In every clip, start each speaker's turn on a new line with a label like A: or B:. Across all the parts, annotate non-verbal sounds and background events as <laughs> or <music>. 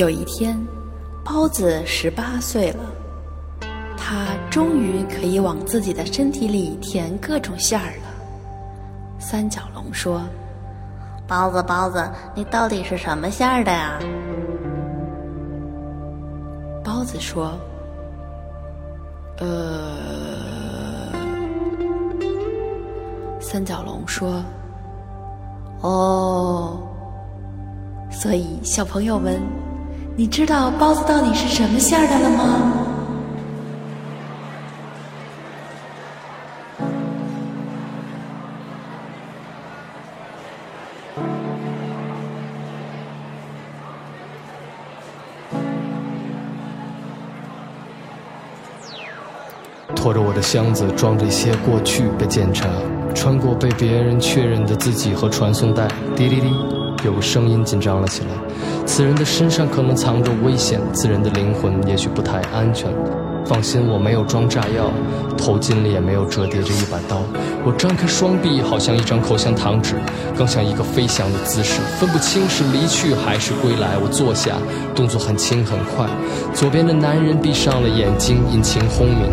A: 有一天，包子十八岁了，他终于可以往自己的身体里填各种馅儿了。三角龙说：“
B: 包子，包子，你到底是什么馅儿的呀？”
A: 包子说：“呃。”三角龙说：“哦。”所以，小朋友们，你知道包子到底是什么馅儿的了吗？
C: 拖着我的箱子，装着一些过去被检查，穿过被别人确认的字迹和传送带，滴滴滴。有个声音紧张了起来，此人的身上可能藏着危险，此人的灵魂也许不太安全。放心，我没有装炸药，头巾里也没有折叠着一把刀。我张开双臂，好像一张口香糖纸，更像一个飞翔的姿势，分不清是离去还是归来。我坐下，动作很轻很快。左边的男人闭上了眼睛，引擎轰鸣。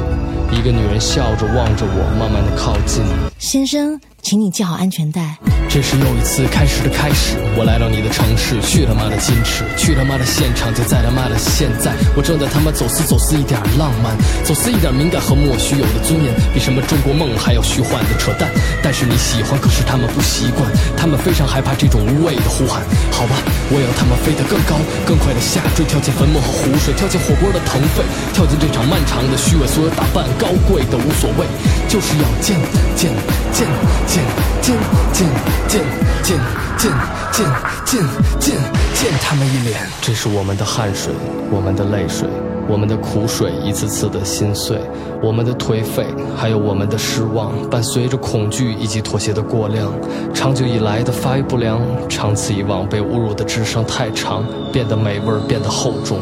C: 一个女人笑着望着我，慢慢的靠近。
D: 先生。请你系好安全带。
C: 这是又一次开始的开始。我来到你的城市，去他妈的矜持，去他妈的现场，就在他妈的现在。我正在他妈走私走私一点浪漫，走私一点敏感和莫须有的尊严，比什么中国梦还要虚幻的扯淡。但是你喜欢，可是他们不习惯，他们非常害怕这种无谓的呼喊。好吧，我要他们飞得更高，更快的下坠，跳进坟墓和湖水，跳进火锅的腾飞，跳进这场漫长的虚伪。所有打扮高贵的无所谓，就是要见见见见。见见见见见见见见见他们一脸，这是我们的汗水，我们的泪水，我们的苦水，一次次的心碎，我们的颓废，还有我们的失望，伴随着恐惧以及妥协的过量，长久以来的发育不良，长此以往被侮辱的智商太长，变得美味，变得厚重，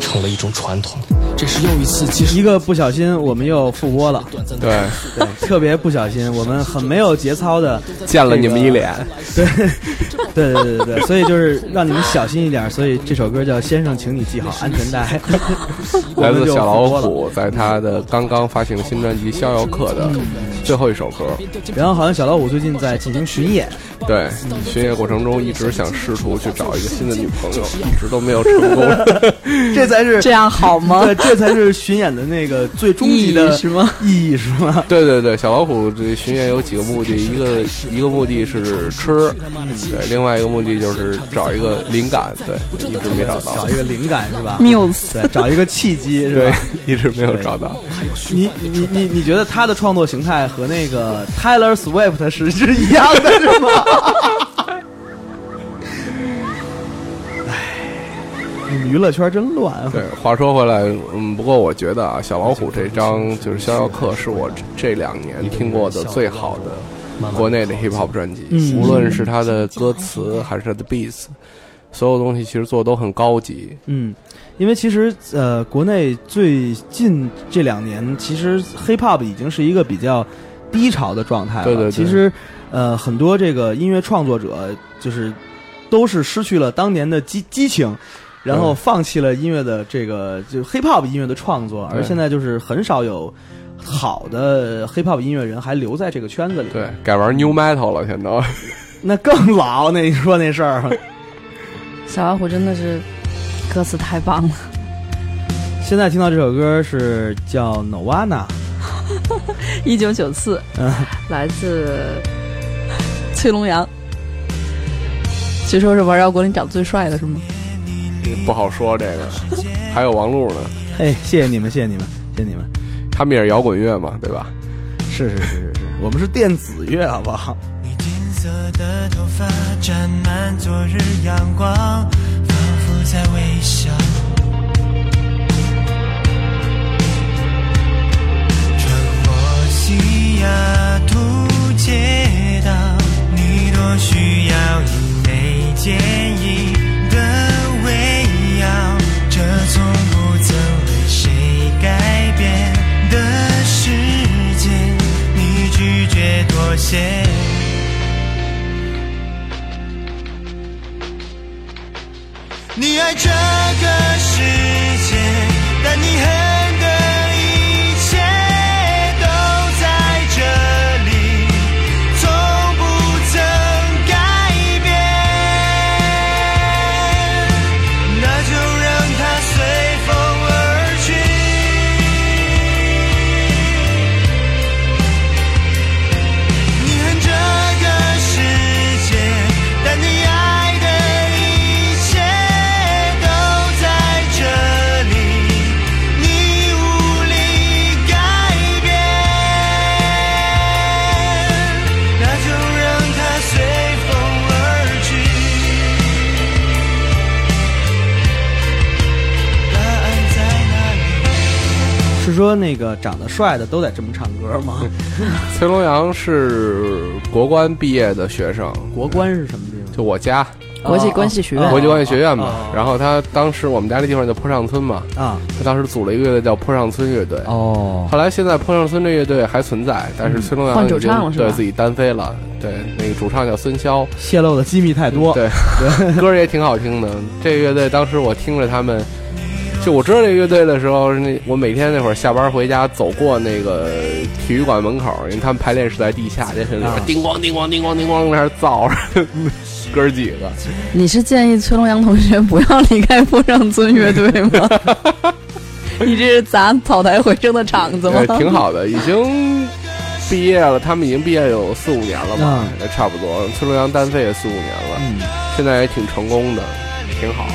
C: 成了一种传统。这是又一次，
E: 一个不小心，我们又复播了。
F: 对
E: 对，特别不小心，我们很没有节操的
F: 见了你们一脸。
E: 对对对对对，所以就是让你们小心一点。所以这首歌叫《先生，请你系好安全带》，<laughs>
F: 来自小老虎在他的刚刚发行的新专辑《逍遥客》的最后一首歌。
E: 然后好像小老虎最近在进行巡演。
F: 对，巡演过程中一直想试图去找一个新的女朋友，一直都没有成功。<laughs>
E: 这才是 <laughs>
G: 这样好吗？
E: 对，这才是巡演的那个最终极的
G: 什么？
E: 意义是吗？
F: 对对对，小老虎这巡演有几个目的，一个一个目的是吃，对，另外一个目的就是找一个灵感，对，一直没找到。
E: 找一个灵感是吧
G: ？Muse，
E: 对，找一个契机是
F: 吧？一直没有找到。
E: 你你你你觉得他的创作形态和那个 Taylor Swift 是是一样的是吗？<laughs> 唉，娱乐圈真乱。
F: 对，话说回来，嗯，不过我觉得啊，小老虎这张就是《逍遥客》，是我这两年听过的最好的国内的 hip hop 专辑。嗯，无论是他的歌词还是他的 beats，所有东西其实做的都很高级。
E: 嗯，因为其实呃，国内最近这两年，其实 hip hop 已经是一个比较低潮的状态了。
F: 对对对，
E: 其实。呃，很多这个音乐创作者就是都是失去了当年的激激情，然后放弃了音乐的这个就 hip hop 音乐的创作，而现在就是很少有好的 hip hop 音乐人还留在这个圈子里。
F: 对，改玩 new metal 了，现在 <laughs>
E: 那更老。那你说那事儿，
G: 小老虎真的是歌词太棒了。
E: 现在听到这首歌是叫 Novana，<laughs>
G: 一九九四，嗯，来自。崔龙阳，据说是玩摇滚里长得最帅的，是吗？
F: 不好说这个，还有王璐呢。
E: 嘿，谢谢你们，谢谢你们，谢谢你们。
F: 他们也是摇滚乐嘛，对吧？
E: 是是是是是，我们是电子乐，好不好？
H: 在微笑。穿过西雅图街道你多需要一枚坚硬的围绕这从不曾为谁改变的世界你拒绝妥协你爱这个世界，但你
E: 很说那个长得帅的都得这么唱歌吗？<laughs>
F: 崔龙阳是国关毕业的学生，
E: 国关是什么地方？
F: 就我家
G: 国际关系学院
F: 国际关系学院嘛
E: 哦。
F: 然后他当时我们家那地方叫坡上村嘛，
E: 啊，
F: 他当时组了一个乐队叫坡上村乐队。
E: 哦，
F: 后来现在坡上村这乐队还存在，但是崔龙阳
G: 换主
F: 已经
G: 唱了
F: 对自己单飞了。对，那个主唱叫孙骁，
E: 泄露的机密太多。
F: 对，<laughs> 歌也挺好听的。这个乐队当时我听着他们，就我知道这个乐队的时候，那我每天那会儿下班回家走过那个体育馆门口，因为他们排练是在地下，这是叮咣叮咣叮咣叮咣在那儿造着，<laughs> 哥儿几个。
G: 你是建议崔龙阳同学不要离开坡上尊乐队吗？<laughs> 你这是砸草台回声的场子吗
F: 呃？挺好的，已经毕业了，他们已经毕业有四五年了吧
E: 嗯，
F: 也差不多。崔龙阳单飞也四五年了，
E: 嗯，
F: 现在也挺成功的，挺好。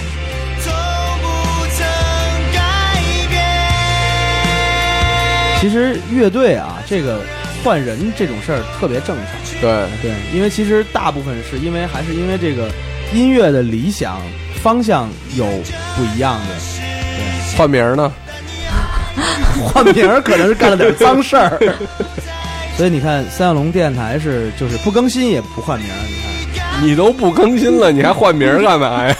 E: 其实乐队啊，这个换人这种事儿特别正常。
F: 对，
E: 对，因为其实大部分是因为还是因为这个音乐的理想方向有不一样的，对
F: 换名儿呢？<laughs>
E: 换名儿可能是干了点脏事儿。所以你看，三小龙电台是就是不更新也不换名儿，你看
F: 你都不更新了，你还换名儿干嘛呀？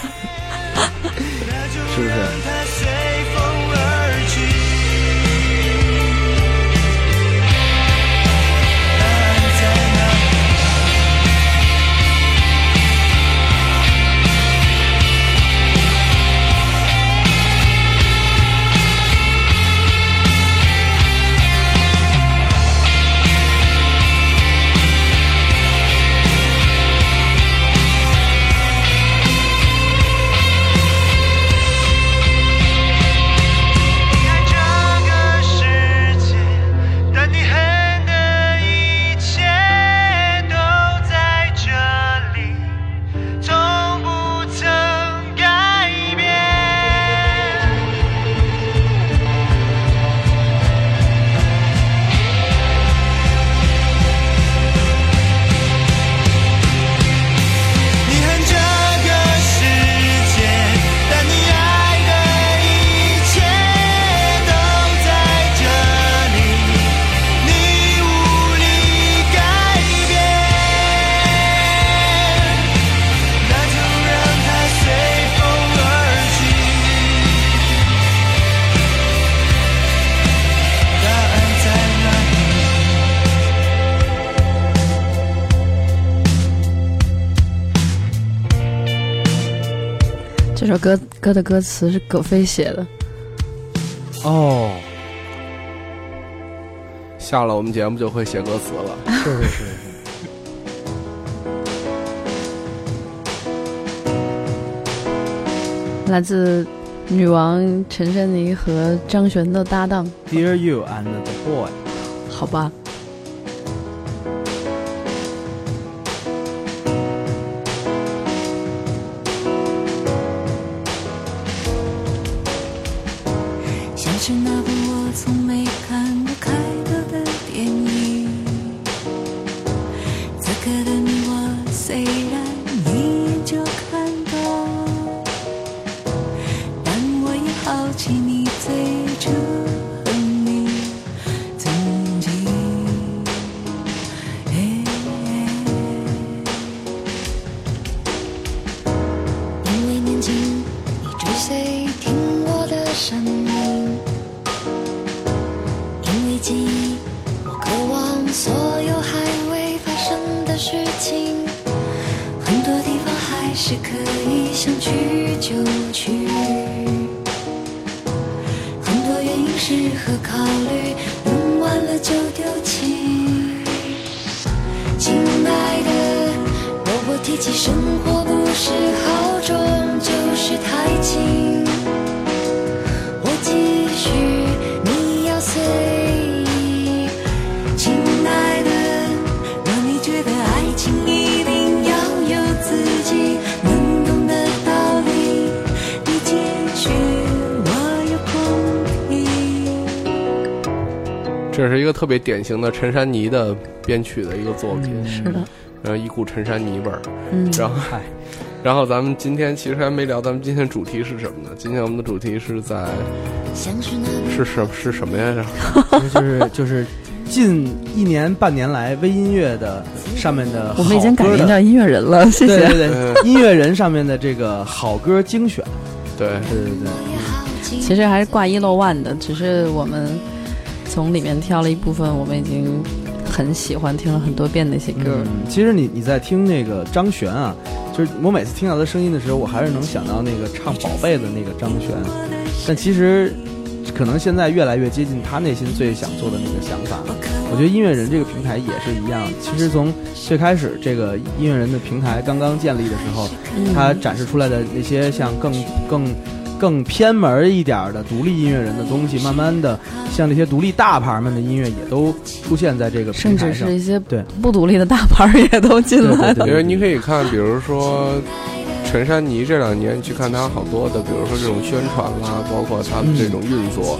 H: 这
G: 首歌歌的歌词是葛飞写的，
E: 哦，
F: 下了我们节目就会写歌词了。
E: 是是是。
G: 来自女王陈珊妮和张悬的搭档
E: ，Dear you and the boy，
G: 好吧？
F: 特别典型的陈珊妮的编曲的一个作品，
G: 是的，
F: 然后一股陈珊妮味儿。
G: 嗯，
F: 然后嗨，<laughs> 然后咱们今天其实还没聊，咱们今天主题是什么呢？今天我们的主题是在
I: 是
F: 什是什么呀？
E: 就是就是近一年半年来微音乐的上面的
G: 我们已经改名叫音乐人了，谢谢。
E: 对对对，音乐人上面的这个好歌精选，
F: 对
E: 对对对。
G: 其实还是挂一漏万的，只是我们从里面挑了一部分，我们已经很喜欢，听了很多遍那些歌。
E: 嗯，其实你你在听那个张悬啊，就是我每次听到他声音的时候，我还是能想到那个唱《宝贝》的那个张悬，但其实可能现在越来越接近他内心最想做的那个想法。我觉得音乐人这个平台也是一样，其实从最开始这个音乐人的平台刚刚建立的时候，他展示出来的那些像更更。更偏门一点的独立音乐人的东西，慢慢的，像这些独立大牌们的音乐也都出现在这个平台上。
G: 甚至是一些
E: 对
G: 不独立的大牌也都进来了。
F: 因为你可以看，比如说陈珊妮这两年，去看她好多的，比如说这种宣传啦，包括她的这种运作，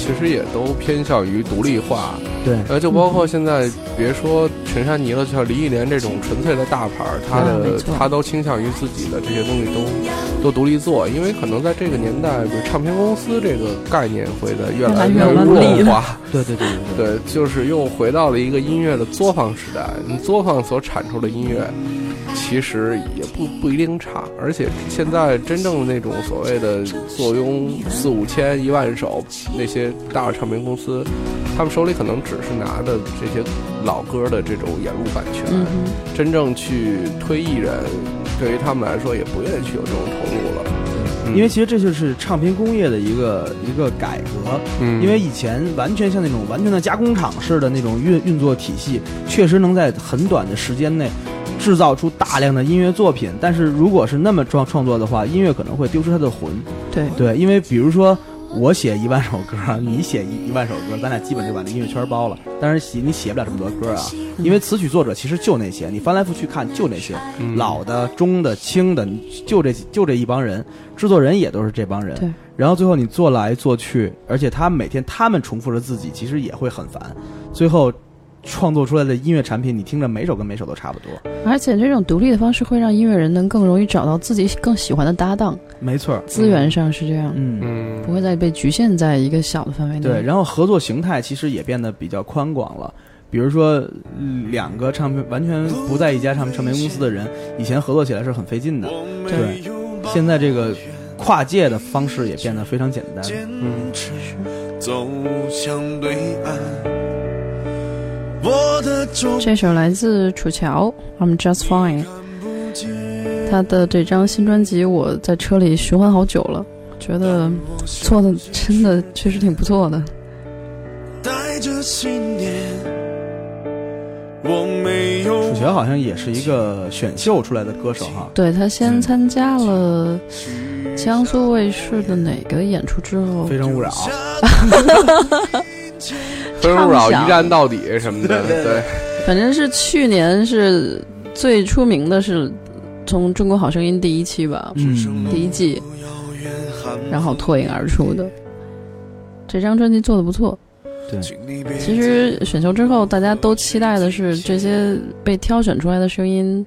F: 其实也都偏向于独立化。
E: 对，
F: 呃，就包括现在，别说陈珊妮了，像林忆莲这种纯粹的大牌儿，她的她都倾向于自己的这些东西都都独立做，因为可能在这个年代，比如唱片公司这个概念会的越来
G: 越
F: 弱化。<laughs>
E: 对对对对
F: 对，就是又回到了一个音乐的作坊时代。你作坊所产出的音乐，其实也不不一定差，而且现在真正的那种所谓的坐拥四五千、一万首那些大的唱片公司，他们手里可能只是拿的这些老歌的这种演录版权，
G: 嗯
F: 真正去推艺人，对于他们来说也不愿意去有这种投入了。嗯
E: 因为其实这就是唱片工业的一个一个改革。
F: 嗯
E: 因为以前完全像那种完全的加工厂式的那种运运作体系，确实能在很短的时间内制造出大量的音乐作品。但是如果是那么创创作的话，音乐可能会丢失它的魂。
G: 对
E: 对，因为比如说我写一万首歌，<laughs> 你写一一万首歌，咱俩基本就把那音乐圈包了。但是写你写不了这么多歌啊，因为词曲作者其实就那些，你翻来覆去看就那些，
F: 嗯
E: 老的、中的、轻的，就这就这一帮人，制作人也都是这帮人。然后最后你做来做去，而且他每天他们重复着自己，其实也会很烦。最后创作出来的音乐产品，你听着每首跟每首都差不多。
G: 而且这种独立的方式会让音乐人能更容易找到自己更喜欢的搭档，
E: 没错，
G: 资源上是这样，
E: 嗯。
F: 嗯
G: 不会再被局限在一个小的范围内。
E: 对，然后合作形态其实也变得比较宽广了。比如说，嗯两个唱片完全不在一家唱唱片公司的人，以前合作起来是很费劲的。对，现在这个跨界的方式也变得非常简单。
F: 嗯，
H: 走向对岸。我的钟
G: 这首来自楚乔《I'm Just Fine》，他的这张新专辑我在车里循环好久了，觉得做的真的确实挺不错的。
H: 带着信念，我没有
E: 楚乔好像也是一个选秀出来的歌手哈。
G: 对他先参加了江苏卫视的哪个演出之后，
E: 非诚勿扰，<laughs> <laughs>
F: 非诚勿扰一站到底什么的，对，
G: 反正是去年是最出名的是从《中国好声音》第一期吧，
E: 嗯，
G: 第一季，然后脱颖而出的。这张专辑做的不错。
E: 对，
G: 其实选秀之后，大家都期待的是这些被挑选出来的声音，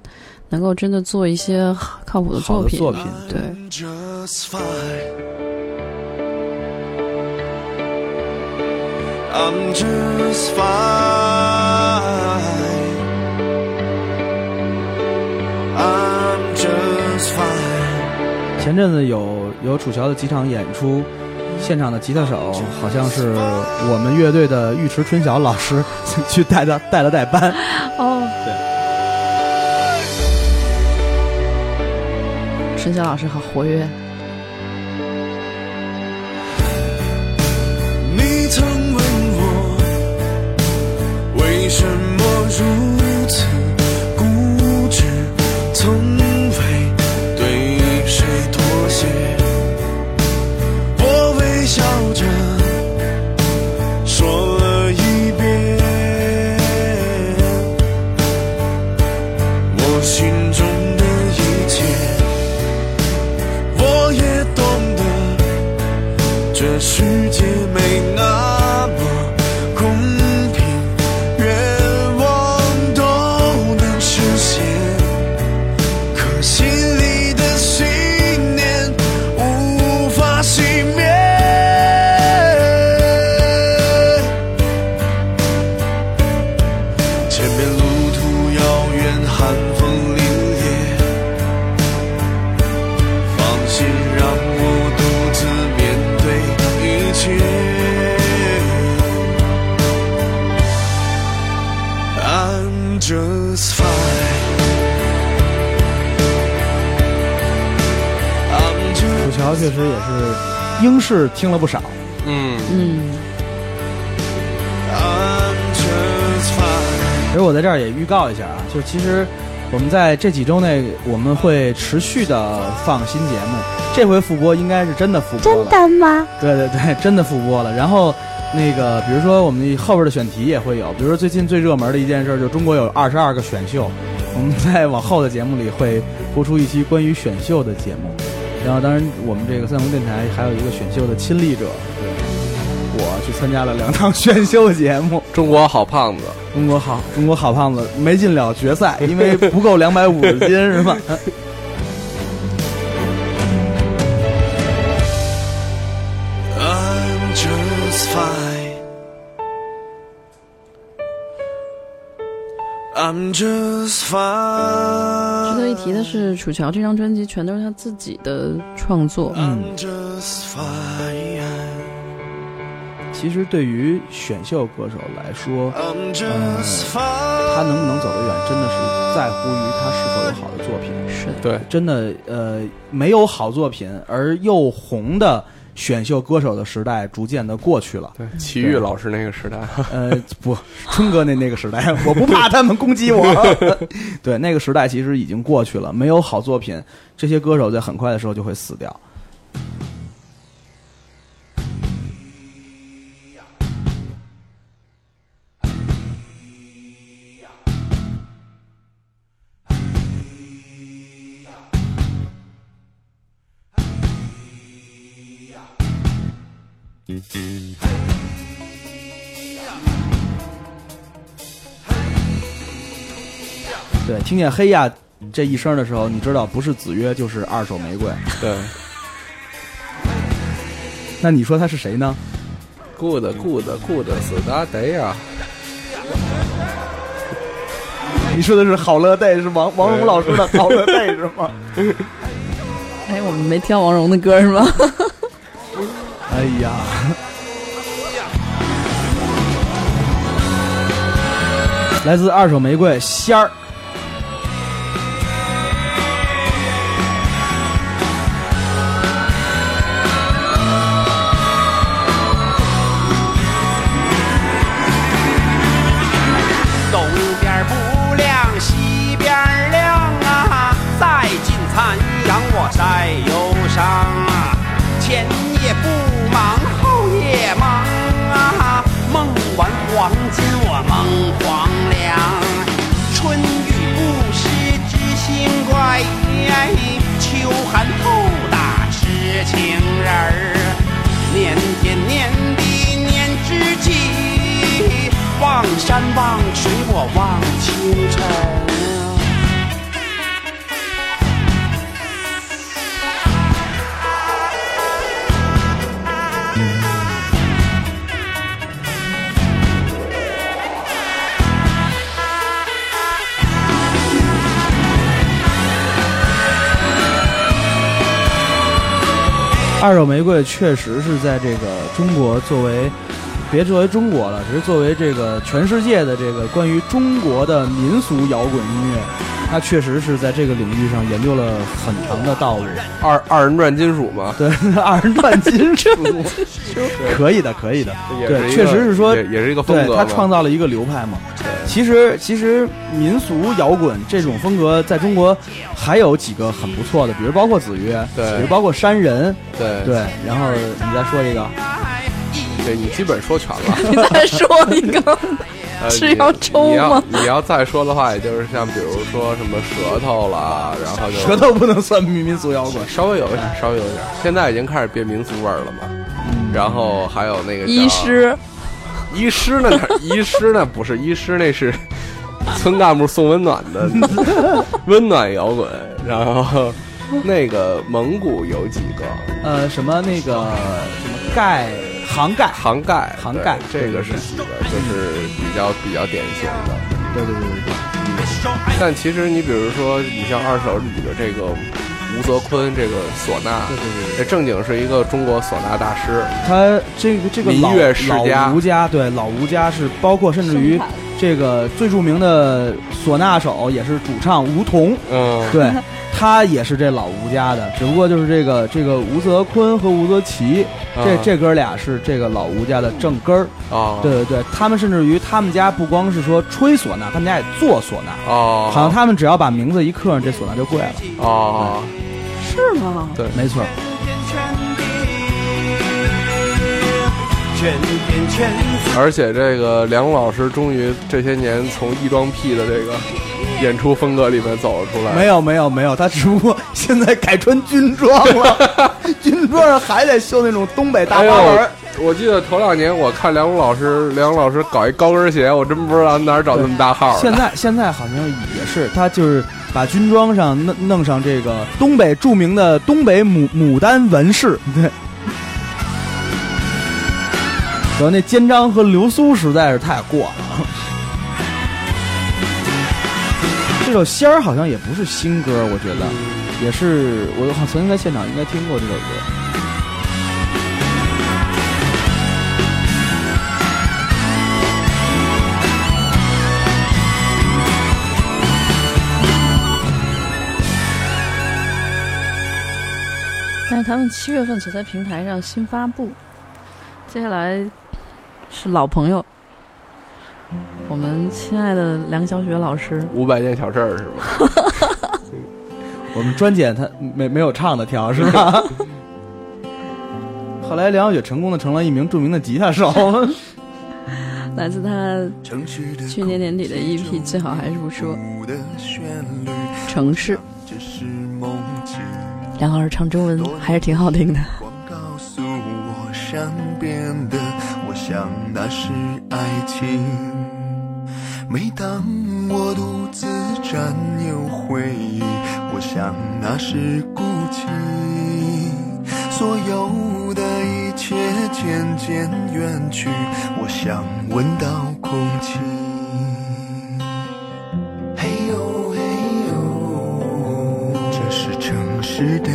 G: 能够真的做一些靠谱的作品。
E: 好的作品，
G: 对，
H: I'm just fine. I'm just fine.
E: 前阵子有有楚乔的几场演出，现场的吉他手好像是我们乐队的尉迟春晓老师去带的带了带班。<laughs>
G: 哦，对，<laughs> 春晓老师好活跃。
J: 沉默如
E: 是听了不少。
F: 嗯，
G: 嗯.
E: 其实我在这儿也预告一下啊，就其实我们在这几周内我们会持续的放新节目，这回复播应该是真的复播了。
K: 真的吗？
E: 对对对，<laughs> 真的复播了。然后那个，比如说我们后边的选题也会有，比如说最近最热门的一件事，就中国有二十二个选秀，我们在往后的节目里会播出一期关于选秀的节目。然后，当然我们这个三红电台还有一个选秀的亲历者，对我去参加了两档 <laughs> 选秀节目。
F: 中国好胖子，
E: 中国好，中国好胖子没进了决赛，因为 <laughs> 不够两百五十斤，是吧
J: ？I'm just fine.
G: 提的是，楚乔这张专辑全都是他自己的创作。
E: 嗯
J: just fine.
E: 其实对于选秀歌手来说
J: fine.
E: 他能不能走得远，真的是在乎于他是否有好的作品。
G: 是的，
F: 对，
E: 真的，呃，没有好作品而又红的选秀歌手的时代逐渐的过去了。
F: 对，齐豫老师那个时代，
E: 呃，不，春哥那那个时代，<laughs> 我不怕他们攻击我。<laughs> 对，那个时代其实已经过去了，没有好作品，这些歌手在很快的时候就会死掉。听见黑呀这一声的时候，你知道不是子曰就是二手玫瑰。
F: 对
E: 那你说他是谁呢
F: ？，good good good 死大得呀，
E: 你说的是好乐队是王王蓉老师的好乐队是吗？<laughs>
G: 哎，我们没听王蓉的歌是吗？<laughs>
E: 哎呀，来自二手玫瑰仙儿。
L: 山望水我望清晨。
E: 二手玫瑰确实是在这个中国作为，别作为中国了，只是作为这个全世界的这个关于中国的民俗摇滚音乐，他确实是在这个领域上研究了很长的道路。
F: 二二人转金属嘛，
E: 对，<laughs> 二人转金属，可以的，可以的。对，确实是说
F: 也也是一个风
E: 对他创造了一个流派嘛。其实其实民俗摇滚这种风格在中国还有几个很不错的，比如包括子曰，
F: 对
E: 比如包括山人，
F: 对
E: 对。然后你再说一个，
F: 对你基本说全了。<laughs>
G: 你再说一个，<laughs>
F: 呃
G: 是要抽
F: 你要你要再说的话，也就是像比如说什么舌头啦，然后就
E: 舌头不能算民民俗摇滚，
F: 稍微有一点，稍微有一点。现在已经开始变民族味儿了嘛。然后还有那个
G: 医师，
F: 医师那哪 <laughs> 医师那不是医师，那是村干部送温暖的温暖摇滚。然后那个蒙古有几个
E: 呃，什么那个什么盖杭盖，
F: 杭盖，
E: 杭盖
F: 这个是几个，就是比较比较典型的。
E: 对对对对对。
F: 但其实你比如说，你像二手里的这个吴泽坤，这个唢呐，
E: 对对对
F: 这正经是一个中国唢呐大师。
E: 他这个这个老
F: 民乐世家
E: 老吴家，对老吴家是包括甚至于这个最著名的唢呐手也是主唱吴彤，
F: 嗯，
E: 对他也是这老吴家的，只不过就是这个这个吴泽坤和吴泽奇，这
F: 啊
E: 这哥俩是这个老吴家的正根儿。
F: 啊，
E: 对对对，他们甚至于他们家不光是说吹唢呐，他们家也做唢呐。
F: 哦，
E: 好像他们只要把名字一刻上，这唢呐就贵了。
F: 哦，
G: 是吗？
F: 对，
E: 没错。
F: 而且这个梁老师终于这些年从异装癖的这个演出风格里面走了出来。
E: 没有没有没有，他只不过现在改穿军装了，<laughs> 军装上还得绣那种东北大
F: 哎
E: 花纹
F: 我记得头两年我看梁龙老师，梁龙老师搞一高跟鞋，我真不知道哪儿找那么大号。
E: 现在现在好像也是，他就是把军装上弄弄上这个东北著名的东北牡牡丹纹饰，对。主要那肩章和流苏实在是太过了。这首仙儿好像也不是新歌，我觉得也是我好像曾经在现场应该听过这首歌。
G: 但是他们七月份只在平台上新发布。接下来是老朋友，我们亲爱的梁小雪老师。
F: 五百件小事儿是吧？
E: 我们专捡他没没有唱的挑是吧？<laughs> 后来梁小雪成功的成了一名著名的吉他手。<laughs>
G: 来自他去年年底的 EP，最好还是不说。城市，梁老师唱中文还是挺好听的。
M: 告诉我身边的，我想那是爱情。每当我独自占有回忆，我想那是孤寂。所有的一切渐渐远去，我想闻到空气。嘿呦嘿呦，这是城市的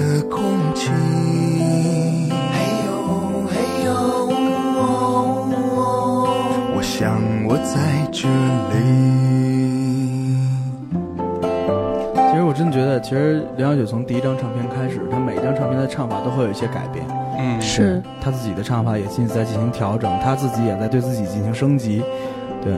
E: 其实梁小雪从第一张唱片开始，她每一张唱片的唱法都会有一些改变。
F: 嗯，
G: 是
E: 她自己的唱法也进在进行调整，她自己也在对自己进行升级。对，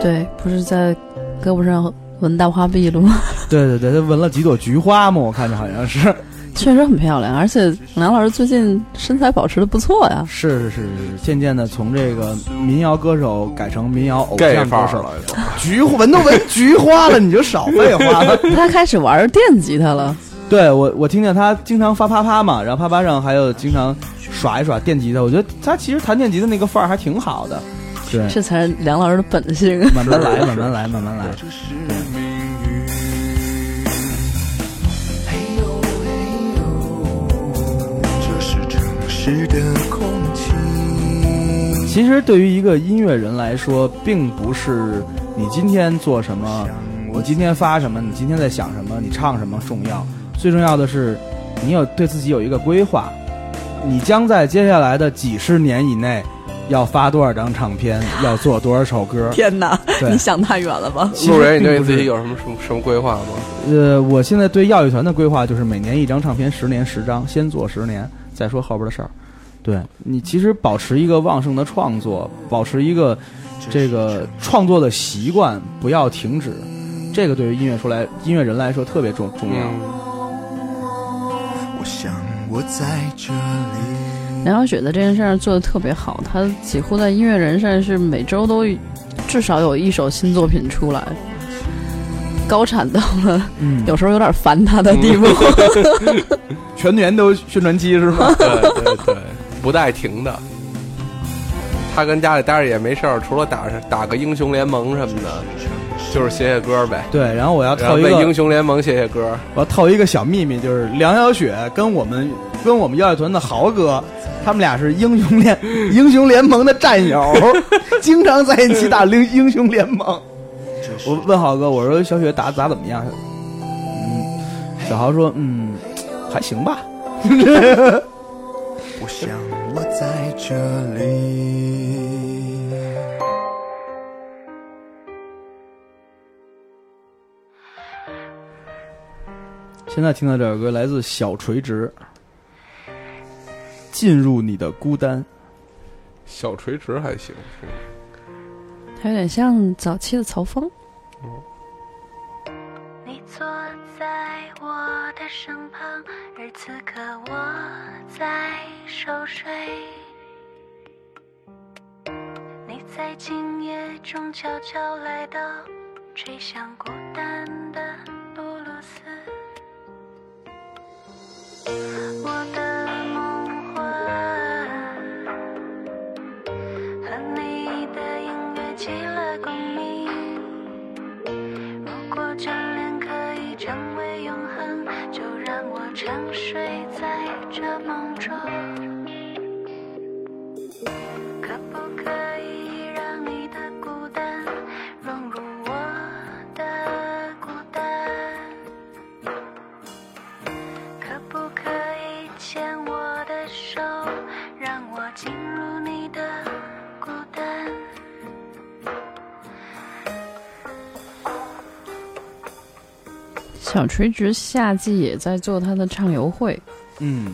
G: 对，不是在胳膊上纹大花臂了吗？<laughs>
E: 对对对，她纹了几朵菊花嘛，我看着好像是。
G: 确实很漂亮，而且梁老师最近身材保持的不错呀。
E: 是是是是，渐渐的从这个民谣歌手改成民谣偶像歌手
F: 了。
E: 菊闻都闻菊花了，你就少废话了。<laughs>
G: 他开始玩电吉他了，
E: 对我，我听见他经常发啪啪嘛，然后啪啪上还有经常耍一耍电吉他，我觉得他其实弹电吉他那个范儿还挺好的。对，
G: 这才是梁老师的本性。
E: 慢慢来，慢慢来，慢慢来。<laughs>
M: 这城市的空气。
E: 其实对于一个音乐人来说，并不是你今天做什么，你今天发什么，你今天在想什么，你唱什么重要。最重要的是，你有对自己有一个规划，你将在接下来的几十年以内，要发多少张唱片，要做多少首歌。
G: 天哪，你想太远了吧？
F: 路人，你对自己有什么什么什么规划吗？
E: 呃，我现在对药乐团的规划就是每年一张唱片，十年十张，先做十年，再说后边的事儿。对你，其实保持一个旺盛的创作，保持一个这个创作的习惯，不要停止，这个对于音乐说来，音乐人来说特别重重要。
M: 我想我在这里。
G: 梁晓雪在这件事上做的特别好，她几乎在音乐人上是每周都至少有一首新作品出来，高产到了、
E: 嗯
G: 有时候有点烦他的地步。<laughs>
E: 全年都宣传期是吗？<laughs>
F: 对对对，不带停的。他跟家里待着也没事儿，除了打打个英雄联盟什么的，就是写写歌呗。
E: 对，然后我要套一个
F: 为英雄联盟写写歌。
E: 我要透一个小秘密，就是梁小雪跟我们跟我们药乐团的豪哥，他们俩是英雄联英雄联盟的战友，<laughs> 经常在一起打英英雄联盟。我问豪哥，我说小雪打打怎么样？嗯，小豪说，嗯，还行吧。<laughs>
M: 我想我在这里。
E: 现在听到这首歌来自小垂直，《进入你的孤单》。
F: 小垂直还行，
G: 他有点像早期的曹峰。
N: 你坐在我的身旁，而此刻我在熟睡。你在今夜中悄悄来到，吹响孤单
G: 垂直夏季也在做他的畅游会
E: 嗯，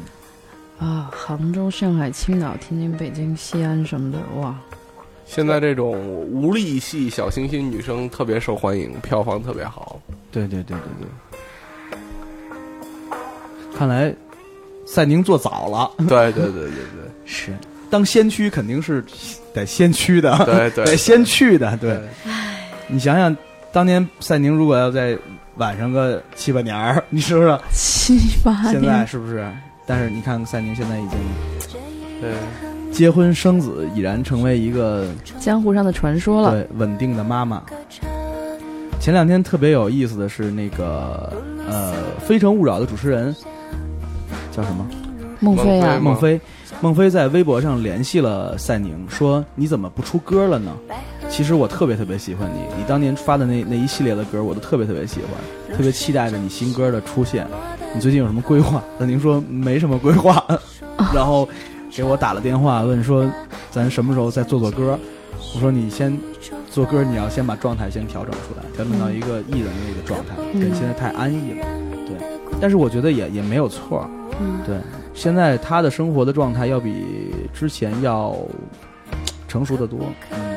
G: 啊，杭州、上海、青岛、天津、北京、西安什么的，哇，
F: 现在这种无力系小清新女生特别受欢迎，票房特别好。
E: 对对对对对。看来赛宁做早了。
F: 对对对对对，<laughs>
E: 是当先驱肯定是得先驱的，
F: 对对 <laughs>
E: 得先去的。对，你想想，当年赛宁如果要在晚上个七八年儿，你说说
G: 七八
E: 现在，是不是？但是你看赛宁现在已经
F: 对，
E: 结婚生子，已然成为一个
G: 江湖上的传说了。
E: 对稳定的妈妈。前两天特别有意思的是，那个呃《非诚勿扰》的主持人叫什么？
G: 孟非啊，
E: 孟非，孟非在微博上联系了赛宁，说你怎么不出歌了呢？其实我特别特别喜欢你，你当年发的那那一系列的歌，我都特别特别喜欢，特别期待着你新歌的出现。你最近有什么规划？<laughs> 那您说没什么规划，然 <laughs> 后给我打了电话问说咱什么时候再做做歌？我说你先做歌，你要先把状态先调整出来，调整到一个艺人的那个状态，对，现在太安逸了，对。但是我觉得也也没有错，
G: 嗯，
E: 对，现在他的生活的状态要比之前要成熟的多。嗯，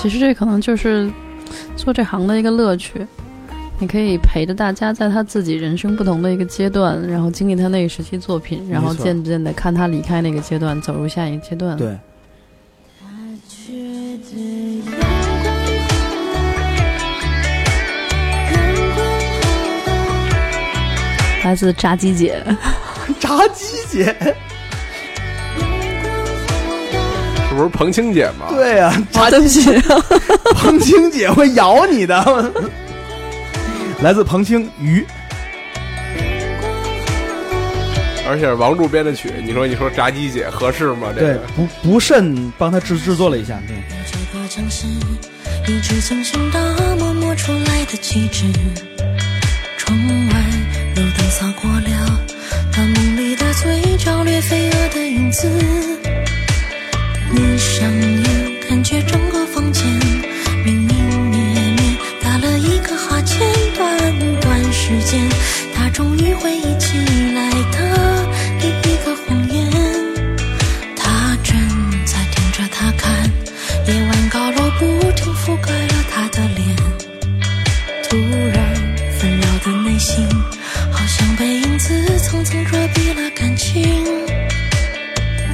G: 其实这可能就是做这行的一个乐趣。你可以陪着大家，在他自己人生不同的一个阶段，然后经历他那个时期作品，然后渐渐的看他离开那个阶段，走入下一个阶段。，
E: 对，
G: 来自炸鸡姐，<laughs>
E: 炸鸡姐，
F: 不是彭青姐吗？
E: 对呀、
G: 啊，对不起，
E: 彭青姐会咬你的。<laughs> 来自彭青鱼，
F: 而且是王柱编的曲，你说你说炸鸡姐合适吗？这
E: 对
F: 个，
E: 不不慎帮他制制作了一下，对。
I: 这个城市一直精心打磨磨出来的气质。窗外路灯洒过了他梦里的嘴角掠飞蛾的影子。闭上眼，感觉整个房间明明灭灭，打了一个哈欠。短短时间，他终于回忆起来的第一个谎言。他正在盯着他看，夜晚高楼不停覆盖了他的脸。突然纷扰的内心，好像被影子层层遮蔽了感情。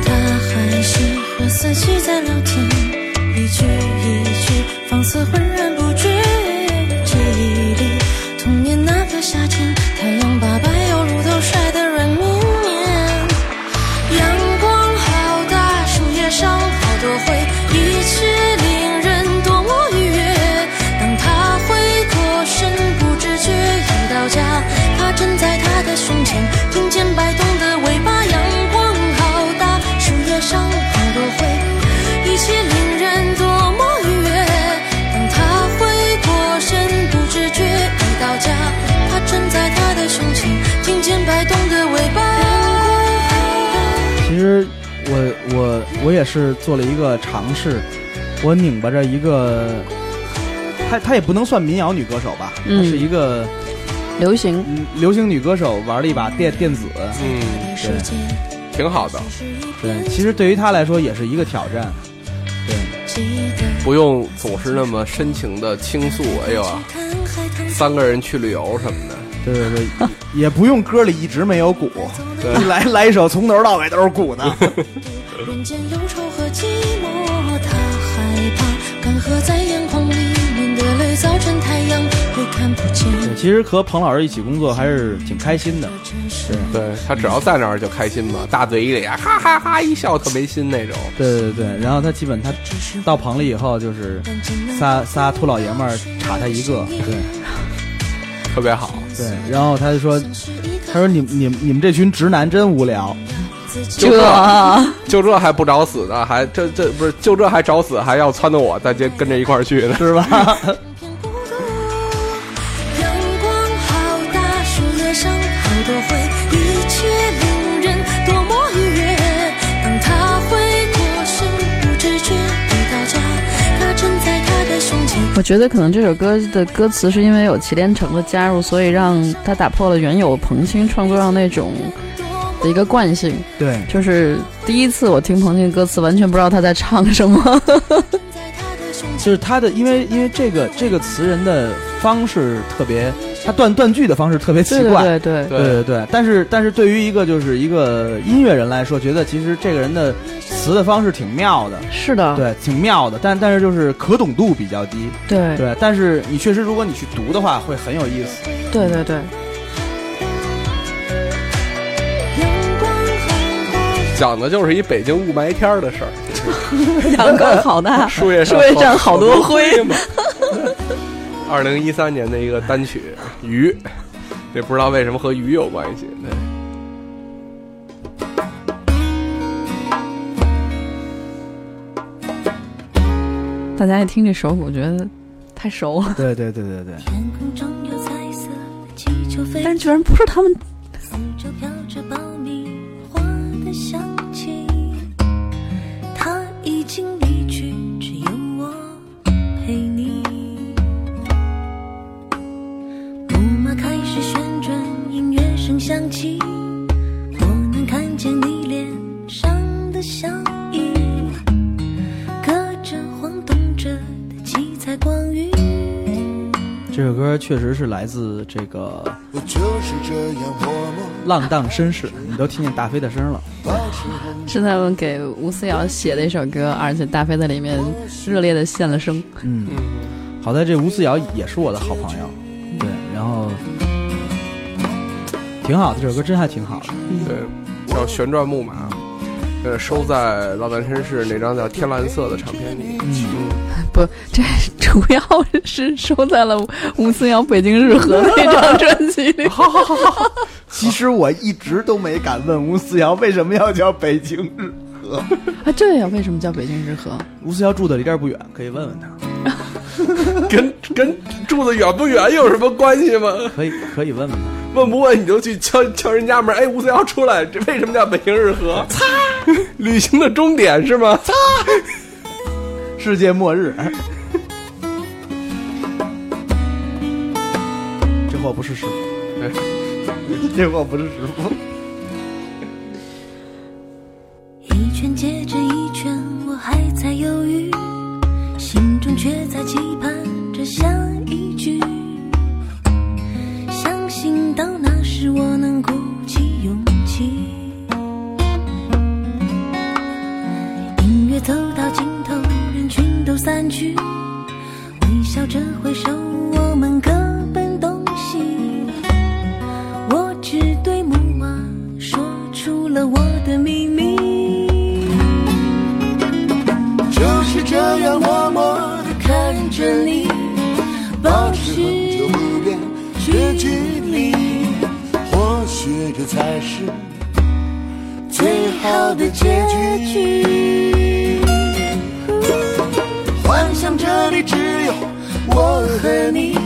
I: 他还是和自己在聊天，一句一句，放肆浑然
E: 我我也是做了一个尝试，我拧巴着一个，她她也不能算民谣女歌手吧，
G: 嗯。
E: 她是一个
G: 流行。
E: 嗯流行女歌手，玩了一把电电子，
F: 嗯，
E: 对。
F: 挺好的，
E: 对，其实对于她来说也是一个挑战，对，
F: 不用总是那么深情的倾诉。哎呦啊，三个人去旅游什么的，
E: 对对对，也不用歌里一直没有鼓，<laughs>
F: 对。<laughs>
E: 来来一首从头到尾都是鼓的，<laughs> 其实和彭老师一起工作还是挺开心的，对。
F: 对他只要在那儿就开心嘛，大嘴一咧，哈哈哈一笑特没心那种。
E: 对对对，然后他基本他到棚里以后就是仨仨秃老爷们儿插他一个，对
F: 特别好。
E: 对，然后他就说，他说你你你们这群直男真无聊，
F: 就这就这还不找死呢，还这这不是就这还找死，还要撺掇我再接跟着一块儿去呢，
E: 是吧？
G: 我觉得可能这首歌的歌词是因为有祁连城的加入，所以让他打破了原有彭青创作上那种的一个惯性。
E: 对，
G: 就是第一次我听彭青歌词，完全不知道他在唱什么。<laughs>
E: 就是他的，因为因为这个这个词人的方式特别，他断断句的方式特别奇怪，
G: 对对
E: 对对对。但是但是对于一个就是一个音乐人来说，觉得其实这个人的词的方式挺妙的，
G: 是的，
E: 对，挺妙的。但但是就是可懂度比较低，
G: 对
E: 对。但是你确实，如果你去读的话，会很有意思。
G: 对对对。
F: 讲的就是一北京雾霾天儿的事儿。<laughs>
G: 阳光好大，
F: 树叶
G: 树叶上好多灰
F: 嘛。<laughs> 二零一三年的一个单曲《鱼》，这不知道为什么和鱼有关系。对。
G: 大家一听这首，我觉得太熟了。
E: 对对对对对。<laughs>
G: 但居然不是他们。
I: 四周飘着爆米花的香气，他已经离去，声响起，我能看见你脸上的笑意，隔着晃动着的七彩光晕。
E: 这首歌确实是来自这个浪荡绅士，你都听见大飞的声了。
G: 是他们给吴思瑶写的一首歌，而且大飞在里面热烈的献了声。
E: 嗯，好在这吴思瑶也是我的好朋友，对，然后挺好的，这首歌真还挺好的。
F: 对，叫《旋转木马》，呃，收在老诞绅士那张叫《天蓝色》的唱片里。
E: 嗯，
G: 不，这 <laughs> 主要是收在了吴思瑶《北京日和》那张专辑里。<laughs> <laughs>
E: 其实我一直都没敢问吴思瑶为什么要叫北京日和。
G: 啊，对呀，为什么叫北京日和？
E: 吴思瑶住的离这儿不远，可以问问他。<laughs>
F: 跟跟住的远不远有什么关系吗？
E: 可以可以问问他。
F: 问不问你就去敲敲人家门，哎，吴思瑶出来，这为什么叫北京日和？擦，<laughs> 旅行的终点是吗？擦，<laughs>
E: 世界末日。这货不是师傅，这货不是师傅。
J: 一圈接着一圈，我还在犹豫，却在期盼着下一句。相信到那时我能鼓起勇气。音乐走到尽头，人群都散去，微笑着挥手，我们各奔东西。我只对木马说出了我的秘密。这才是最好的结局。幻想这里只有我和你，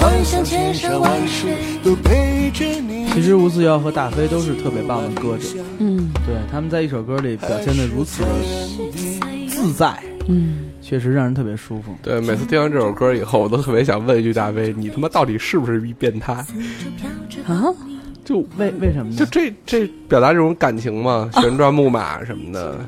J: 幻想千山万水都陪着你。
E: 其实吴思瑶和大飞都是特别棒的歌者，
G: 嗯，
E: 对他们在一首歌里表现的如此的自在，
G: 嗯，
E: 确实让人特别舒服。
F: 对，每次听完这首歌以后，我都特别想问一句大飞：你他妈到底是不是一变态？
G: 啊，
F: 就
E: 为为什么呢？
F: 就这这表达这种感情嘛，旋转木马什么的，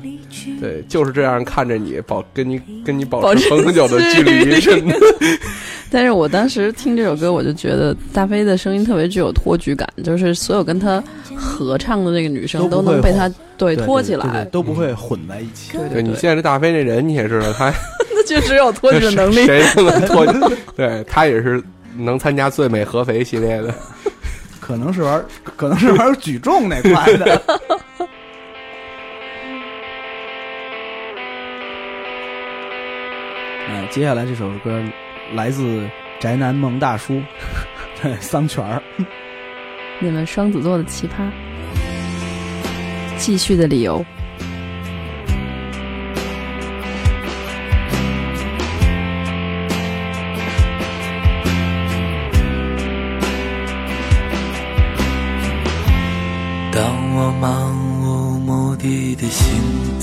F: 对，就是这样看着你保跟你跟你保
G: 保持 <laughs>
F: 持很久的距离什么的。<laughs>
G: 但是我当时听这首歌，我就觉得大飞的声音特别具有托举感，就是所有跟他合唱的那个女生
E: 都
G: 能被他对
E: 对
G: 托起来
E: 都不会混在一起。
F: 对你见着大飞这人，你也知道他 <laughs>
G: 那就只有托举的能力。
F: 谁都能托举。对他也是能参加最美合肥系列的。
E: 可能是玩，可能是玩举重那块的。<laughs> 嗯，接下来这首歌来自宅男萌大叔，<laughs> 对桑泉儿。
G: 你们双子座的奇葩，继续的理由。
O: 心。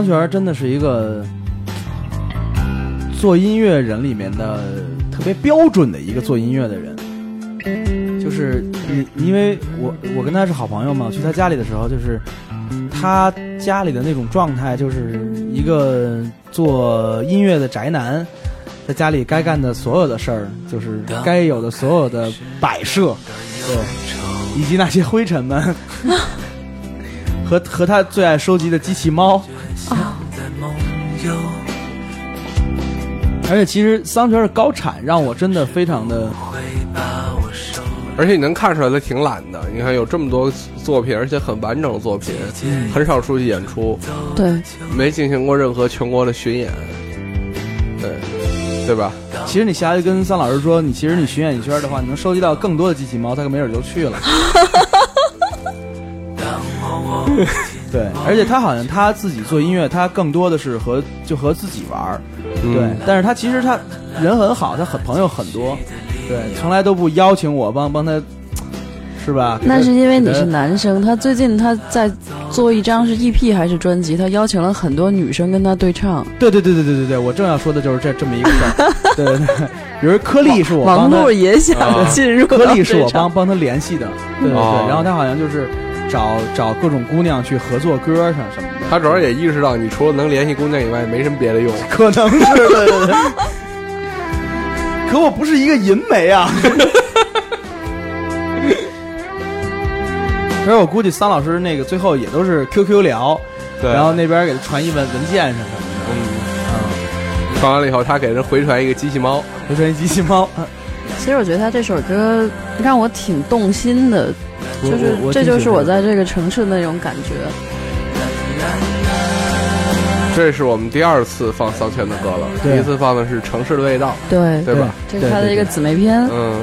E: 其实桑泉儿真的是一个做音乐人里面的特别标准的一个做音乐的人。就是你，因为我我跟他是好朋友嘛，去他家里的时候，就是他家里的那种状态，就是一个做音乐的宅男，在家里该干的所有的事儿，就是该有的所有的摆设，对，以及那些灰尘们，<laughs> 和和他最爱收集的机器猫。而且其实桑泉的高产让我真的非常的，<laughs>
F: 而且你能看出来他挺懒的。你看有这么多作品，而且很完整的作品，很少出去演出，
G: 对，
F: 没进行过任何全国的巡演，对，对吧？
E: 其实你下来跟桑老师说，你其实你巡演一圈的话，你能收集到更多的机器猫，他可没准就去了。<laughs> 对，而且他好像他自己做音乐，他更多的是和就和自己玩儿，
F: 嗯
E: 对。但是他其实他人很好，他很朋友很多，对，从来都不邀请我帮帮他，是是吧？
G: 那是因为你是男生，他最近他在做一张是 EP 还是专辑，他邀请了很多女生跟他对唱。
E: 对对对对对对对，我正要说的就是这这么一个事儿。<laughs> 对对对，比如颗粒是我
G: 王
E: 帮他
G: 璐也想
F: 啊
G: 进入
E: 颗粒是我帮帮他联系的，对对
F: 哦
E: 对，然后他好像就是找找各种姑娘去合作歌上什么的，
F: 他主要也意识到，你除了能联系姑娘以外，没什么别的用。
E: 可能是对对对。<laughs> 可我不是一个银媒啊。所以我估计桑老师那个最后也都是 QQ 聊，
F: 对，
E: 然后那边给他传一文文件什么的，
F: 嗯，传完了以后，他给人回传一个机器猫，
E: 回传一机器猫。嗯
G: 其实我觉得他这首歌让我挺动心的，
E: 我
G: 就是这就是我在这个城市的那种感觉。
F: 这是我们第二次放桑泉的歌了，
E: 对
F: 第一次放的是《城市的味道》，
G: 对
F: 对吧？
G: 这是他的一个姊妹篇。
F: 嗯，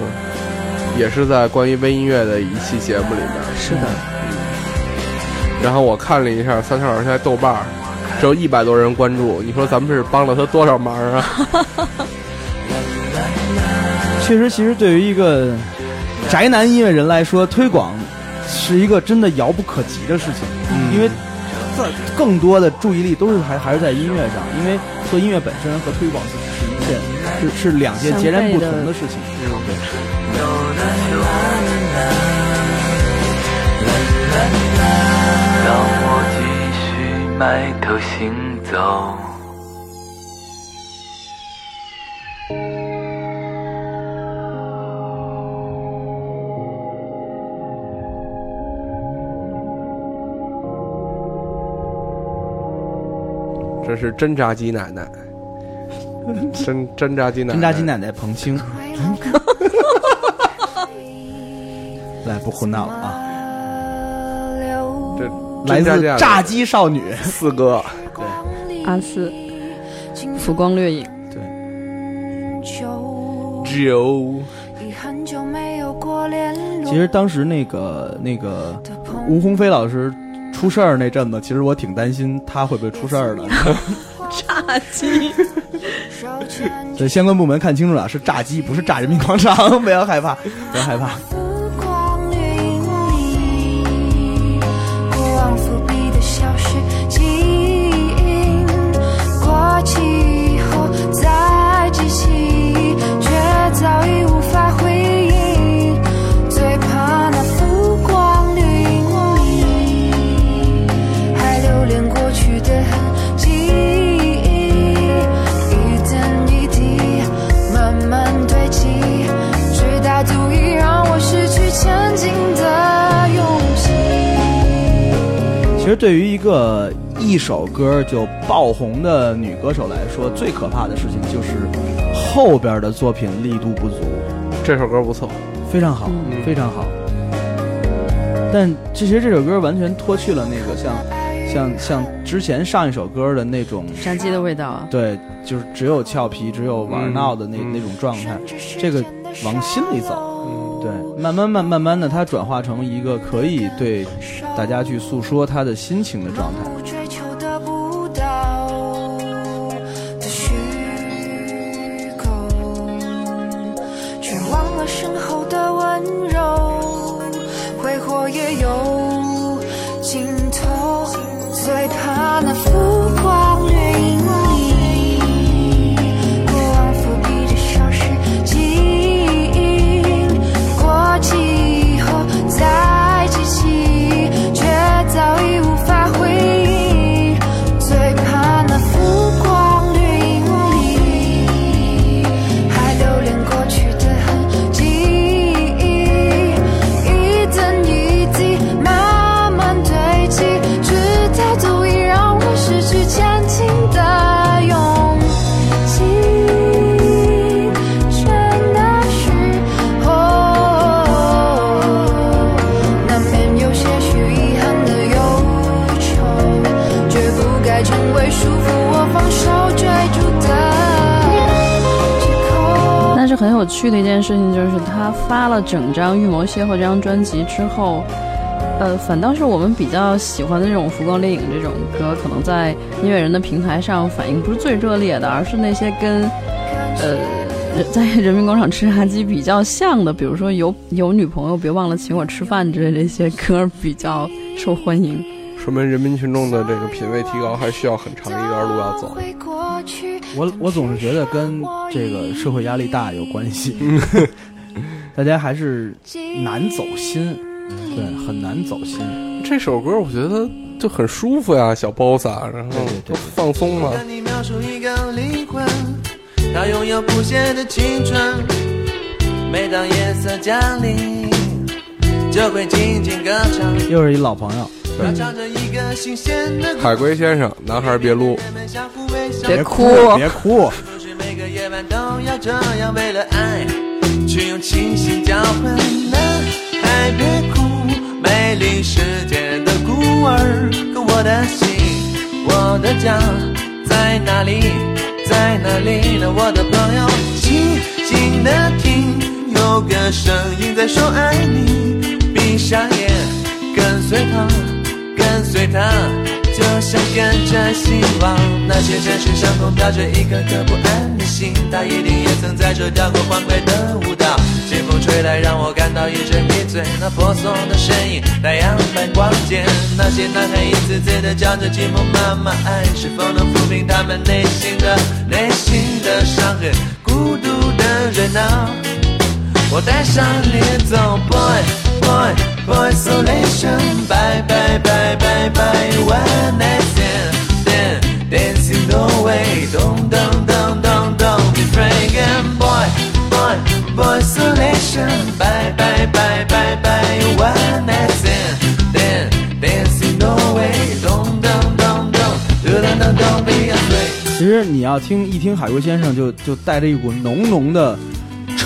F: 也是在关于微音乐的一期节目里面。
G: 是的，
F: 然后我看了一下三川老师在豆瓣儿只有一百多人关注，你说咱们是帮了他多少忙啊？<laughs>
E: 确实，其实对于一个宅男音乐人来说，推广是一个真的遥不可及的事情，
F: 嗯
E: 因为在更多的注意力都是还还是在音乐上，因为做音乐本身和推广自己是一件是是两件截然不同的事情。对。
O: 让我继续埋头行走。
F: 这是真炸鸡奶奶，<laughs> 真真炸鸡奶奶，
E: 真炸鸡奶奶彭青。<laughs> 来，不胡闹了啊！
F: 这
E: 来自
F: 炸
E: 炸鸡少女 <laughs>
F: 四哥，
G: 阿四，浮光掠影。
F: 对九，
E: 其实当时那个那个吴鸿飞老师出事儿那阵子，其实我挺担心他会不会出事儿的。
G: 炸鸡，<laughs>
E: 所以相关部门看清楚了，是炸鸡，不是炸人民广场，<laughs> 不要害怕，不要害怕。对于一个一首歌就爆红的女歌手来说，最可怕的事情就是后边的作品力度不足。
F: 这首歌不错，
E: 非常好，
F: 嗯
E: 非常好。但其实这首歌完全脱去了那个像像像之前上一首歌的那种
G: 山鸡的味道啊！
E: 对，就是只有俏皮，只有玩闹的那、那种状态，这个往心里走。对，慢慢慢慢慢的，它转化成一个可以对大家去诉说他的心情的状态。
P: 也有尽头。最怕那
G: 趣的一件事情就是，他发了整张《预谋邂逅》这张专辑之后，呃，反倒是我们比较喜欢的这种浮光掠影这种歌，可能在音乐人的平台上反应不是最热烈的，而是那些跟呃在人民广场吃炸鸡比较像的，比如说有有女朋友别忘了请我吃饭之类的一些歌比较受欢迎。
F: 说明人民群众的这个品味提高还需要很长一段路要走。
E: 我我总是觉得跟这个社会压力大有关系，<laughs> 大家还是难走心，对，很难走心。
F: 这首歌我觉得就很舒服呀，小包子，然后都放松嘛。
Q: 你描述一个灵魂，它拥有不懈的青春。每当夜色降临，就会静静歌唱。
E: 又是一老朋友，
Q: 它唱着一个新鲜的故事
F: 海龟先生，男孩别撸，
Q: 相互微笑
E: 别哭，别哭。
Q: 不是每个夜晚都要这样，为了爱去用清醒交换。男孩别哭，美丽世界的孤儿，可我的心，我的家在哪里？在哪里呢？我的朋友，静静的听，有个声音在说爱你。闭上眼，跟随他，跟随他。就像跟着希望，那些城市上空飘着一颗颗不安的心，它一定也曾在这跳过欢快的舞蹈。清风吹来，让我感到一阵迷醉。那婆娑的身影，太阳般光洁。那些男孩一次次的叫着寂寞妈妈爱，是否能抚平他们内心的内心的伤痕？孤独的人啊，我带上你走，boy boy boy isolation，bye bye bye bye bye one night stand stand dancing away，咚咚咚咚咚，be fragrant boy boy boy isolation，bye bye bye bye bye one night stand stand dancing away，咚咚咚咚，咚咚咚咚，be a free。
E: 其实你要听一听海龟先生就，就带着一股浓浓的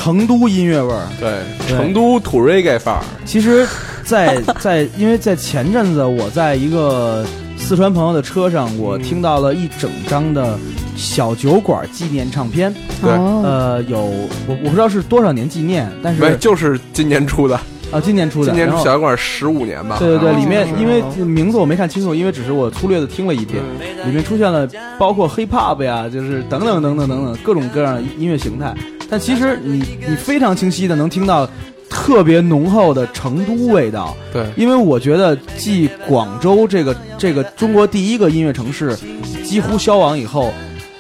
E: 成都音乐味儿。
F: 对，成都土 reggae 范儿。
E: 其实在，<laughs> 在因为在前阵子，我在一个四川朋友的车上，我听到了一整张的小酒馆纪念唱片。
F: 对
E: 呃，有我我不知道是多少年纪念，但是
F: 没，就是今年出的，
E: 啊，今年出的，
F: 今年
E: 然后
F: 小馆十五年吧。
E: 对对对，里面因为名字我没看清楚，因为只是我粗略的听了一遍，里面出现了包括 hip hop 呀，就是等等等等等等各种各样的音乐形态。但其实你你非常清晰的能听到特别浓厚的成都味道。
F: 对
E: 因为我觉得继广州这个这个中国第一个音乐城市几乎消亡以后，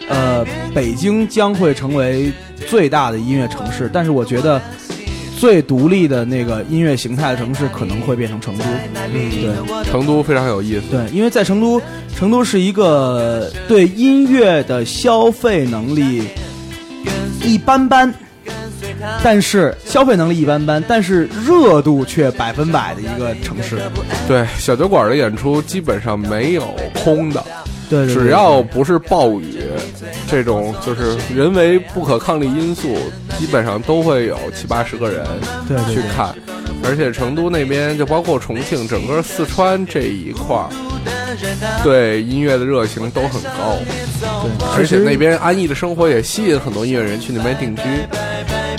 E: 呃，北京将会成为最大的音乐城市，但是我觉得。最独立的那个音乐形态的城市可能会变成成都，嗯，对，
F: 成都非常有意思。
E: 对，因为在成都，成都是一个对音乐的消费能力一般般，但是消费能力一般般，但是热度却百分百的一个城市。
F: 对，小酒馆的演出基本上没有空的，
E: 对对对
F: 只要不是暴雨，这种就是人为不可抗力因素，基本上都会有七八十个人
E: 对
F: 去看。而且成都那边就包括重庆，整个四川这一块儿，对音乐的热情都很高。
E: 对，
F: 而且那边安逸的生活也吸引很多音乐人去那边定居。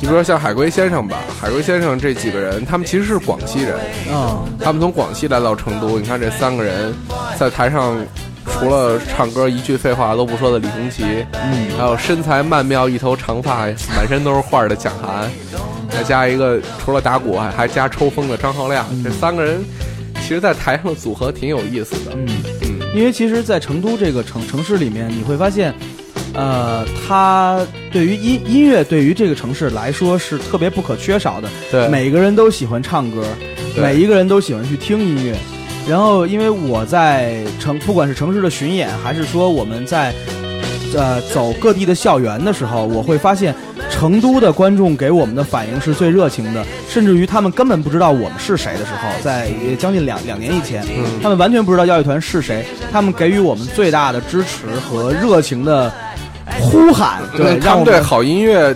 F: 你比如说像海龟先生吧，海龟先生这几个人，他们其实是广西人，
E: 啊，
F: 他们从广西来到成都。你看这三个人在台上，除了唱歌一句废话都不说的李红旗，
E: 嗯，
F: 还有身材曼妙、一头长发、满身都是画的蒋涵，再加一个除了打鼓还还加抽风的张浩亮。这三个人，其实在台上的组合挺有意思的。
E: 嗯嗯因为其实，在成都这个城城市里面，你会发现，呃，它对于音音乐对于这个城市来说是特别不可缺少的。
F: 对
E: 每个人都喜欢唱歌，
F: 对
E: 每一个人都喜欢去听音乐。然后，因为我在城，不管是城市的巡演，还是说我们在呃走各地的校园的时候，我会发现成都的观众给我们的反应是最热情的，甚至于他们根本不知道我们是谁的时候，在也将近两两年以前，
F: 嗯
E: 他们完全不知道乐乐团是谁，他们给予我们最大的支持和热情的呼喊，对，让
F: 对好音乐，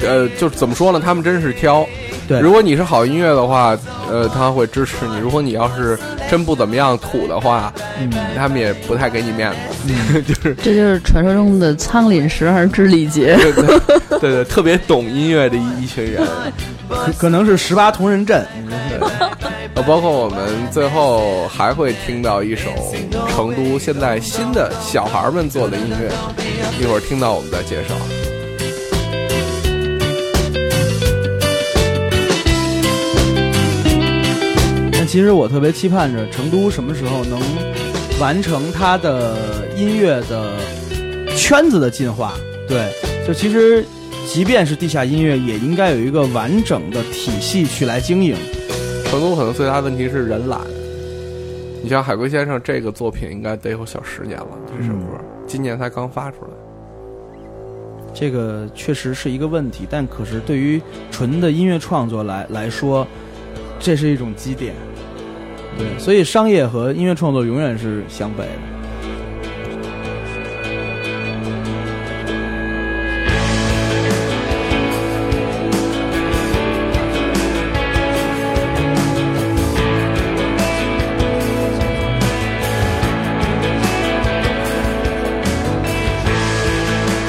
F: 呃，就是怎么说呢？他们真是挑。
E: 对
F: 如果你是好音乐的话，呃，他会支持你；如果你要是真不怎么样土的话，
E: 嗯，
F: 他们也不太给你面子。就是
G: 这就是传说中的苍廪实而知礼节。
F: 对对对对，特别懂音乐的一一群人。<laughs>
E: 可可能是十八铜人阵，
F: 呃，包括我们最后还会听到一首成都现在新的小孩们做的音乐，一会儿听到我们再介绍。
E: 其实我特别期盼着成都什么时候能完成它的音乐的圈子的进化。对，就其实即便是地下音乐，也应该有一个完整的体系去来经营。
F: 成都可能最大问题是人懒。你像海龟先生这个作品，应该得有小十年了，这首歌、今年才刚发出来。
E: 这个确实是一个问题，但可是对于纯的音乐创作来来说，这是一种基点。对，所以商业和音乐创作永远是相悖的。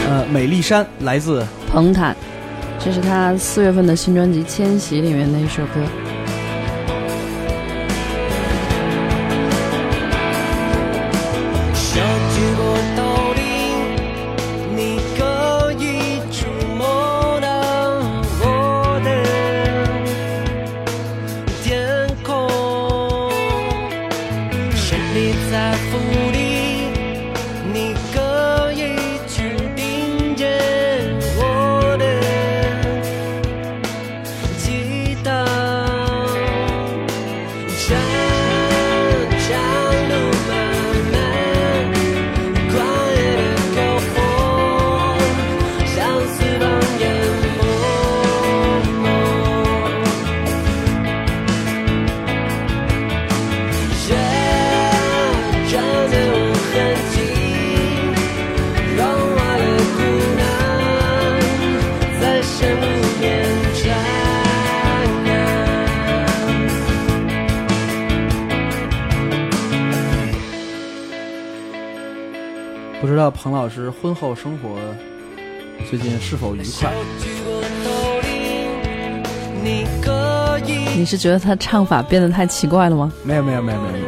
E: 呃，美丽山来自
G: 彭坦，这是他四月份的新专辑《迁徙》里面的一首歌。
E: 老师婚后生活最近是否愉快？
R: 你
G: 是觉得他唱法变得太奇怪了吗？
E: 没有没有没有没有，没有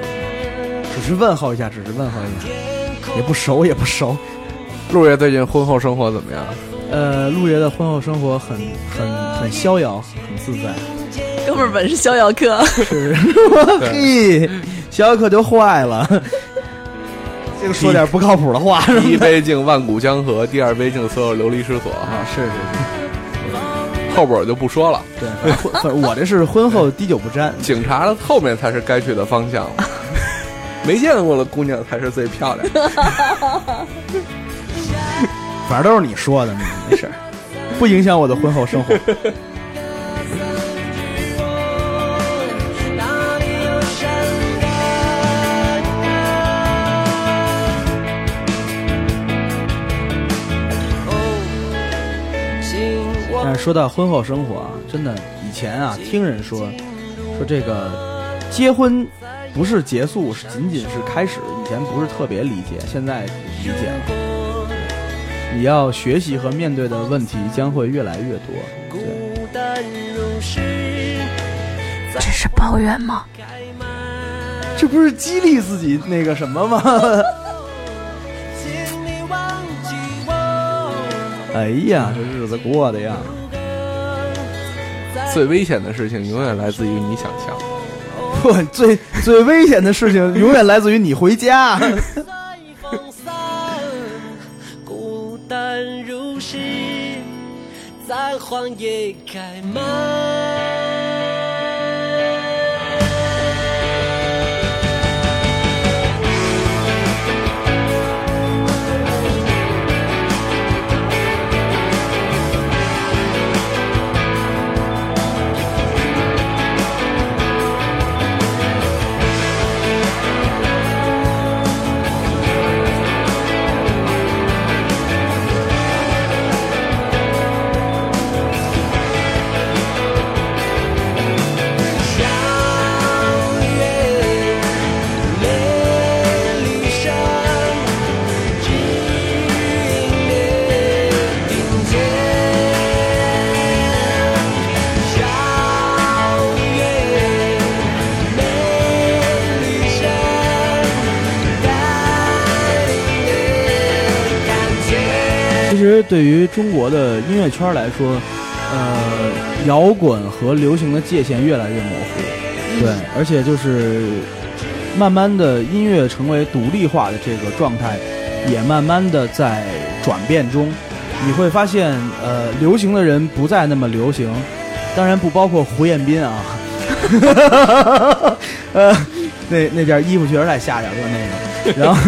E: 只是问候一下，只是问候一下，也不熟也不熟。
F: 陆爷最近婚后生活怎么样？
E: 呃，陆爷的婚后生活很很很逍遥，很自在。
G: 哥们儿本是逍遥客，
E: 是，<laughs> 嘿，逍遥客就坏了。这个说点不靠谱的话，<laughs> 是吧
F: 第一杯敬万古江河，第二杯敬所有流离失所。
E: 啊，是是是，
F: 后边我就不说了。
E: 对，婚我这是婚后 <laughs> 滴酒不沾。
F: 警察的后面才是该去的方向。<laughs> 没见过的姑娘才是最漂亮的。
E: 反正都是你说的，没事儿，不影响我的婚后生活。说到婚后生活啊，真的以前啊，听人说说这个结婚不是结束，是仅仅是开始。以前不是特别理解，现在理解了。你要学习和面对的问题将会越来越多。对，
R: 孤单如是，
A: 这是抱怨吗？
E: 这不是激励自己那个什么吗？
R: 请你忘记我。
E: 哎呀，这日子过的呀！
F: 最危险的事情永远来自于你想象。<laughs>
E: 不，最最危险的事情永远来自于你回家。<laughs>
R: 孤单如是，在荒野开满。
E: 实对于中国的音乐圈来说，呃，摇滚和流行的界限越来越模糊。对，而且就是慢慢的音乐成为独立化的这个状态，也慢慢的在转变中。你会发现，呃，流行的人不再那么流行，当然不包括胡彦斌啊。<laughs> <laughs> 呃，那那件衣服确实太吓人了，那个。<laughs> 然后，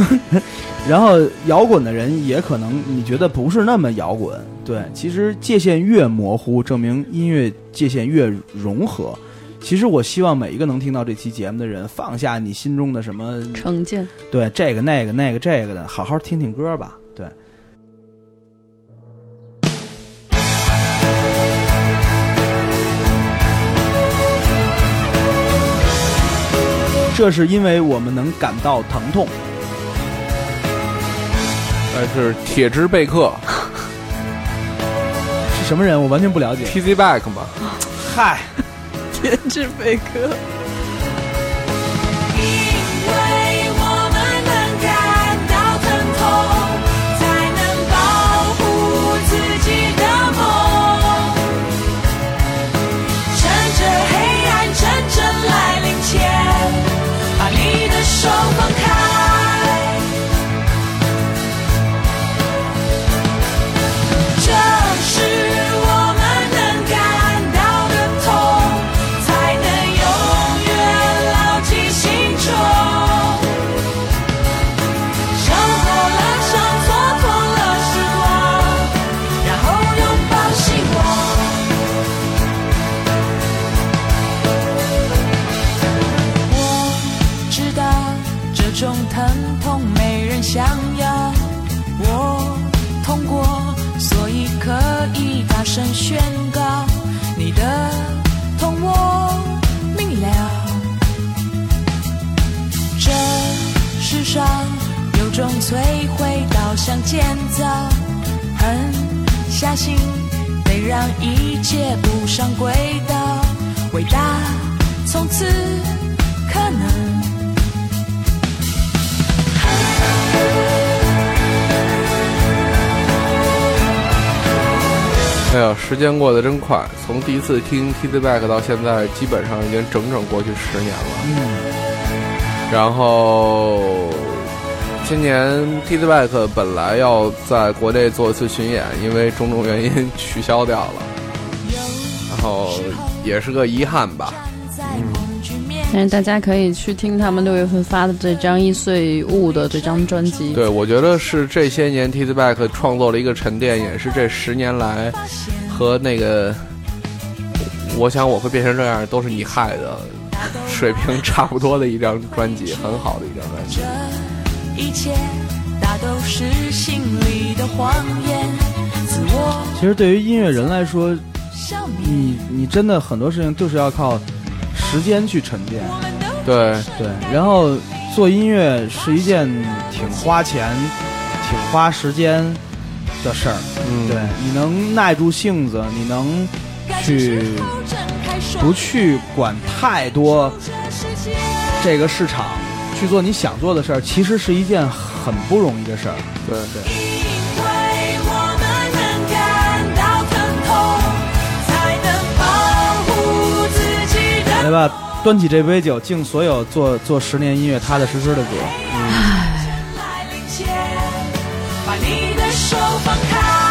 E: 然后摇滚的人也可能你觉得不是那么摇滚，对，其实界限越模糊，证明音乐界限越融合。其实我希望每一个能听到这期节目的人，放下你心中的什么
G: 成见，
E: 对这个那个那个这个的，好好听听歌吧。对，这是因为我们能感到疼痛。
F: 呃，是铁之贝克
E: 是什么人？我完全不了解。
F: ，TZ Back 嘛，
E: 嗨，
G: 铁之贝壳。
I: 以大声宣告，你的痛我明了。这世上有种摧毁导向建造，狠下心得让一切步上轨道，伟大从此可能。
F: 哎呀，时间过得真快，从第一次听 TZ Back 到现在，基本上已经整整过去十年了。
E: 嗯，
F: 然后今年 TZ Back 本来要在国内做一次巡演，因为种种原因 <laughs> 取消掉了，然后也是个遗憾吧。
G: 但是大家可以去听他们六月份发的这张《易碎物》的这张专辑。
F: 对，我觉得是这些年 TZ Back 创作了一个沉淀，也是这十年来和那个我想我会变成这样都是你害的水平差不多的一张专辑，很好的一张专辑。
I: 这一切大都是心里的谎言，自我
E: 其实对于音乐人来说，你你真的很多事情就是要靠时间去沉淀。
F: 对
E: 对，然后做音乐是一件挺花钱、挺花时间的事儿。
F: 嗯
E: 对，你能耐住性子，你能去不去管太多这个市场，去做你想做的事儿，其实是一件很不容易的事儿。
F: 对
E: 对。来吧，端起这杯酒，敬所有做做十年音乐踏踏实实的歌。
I: 来临前，把你的手放开。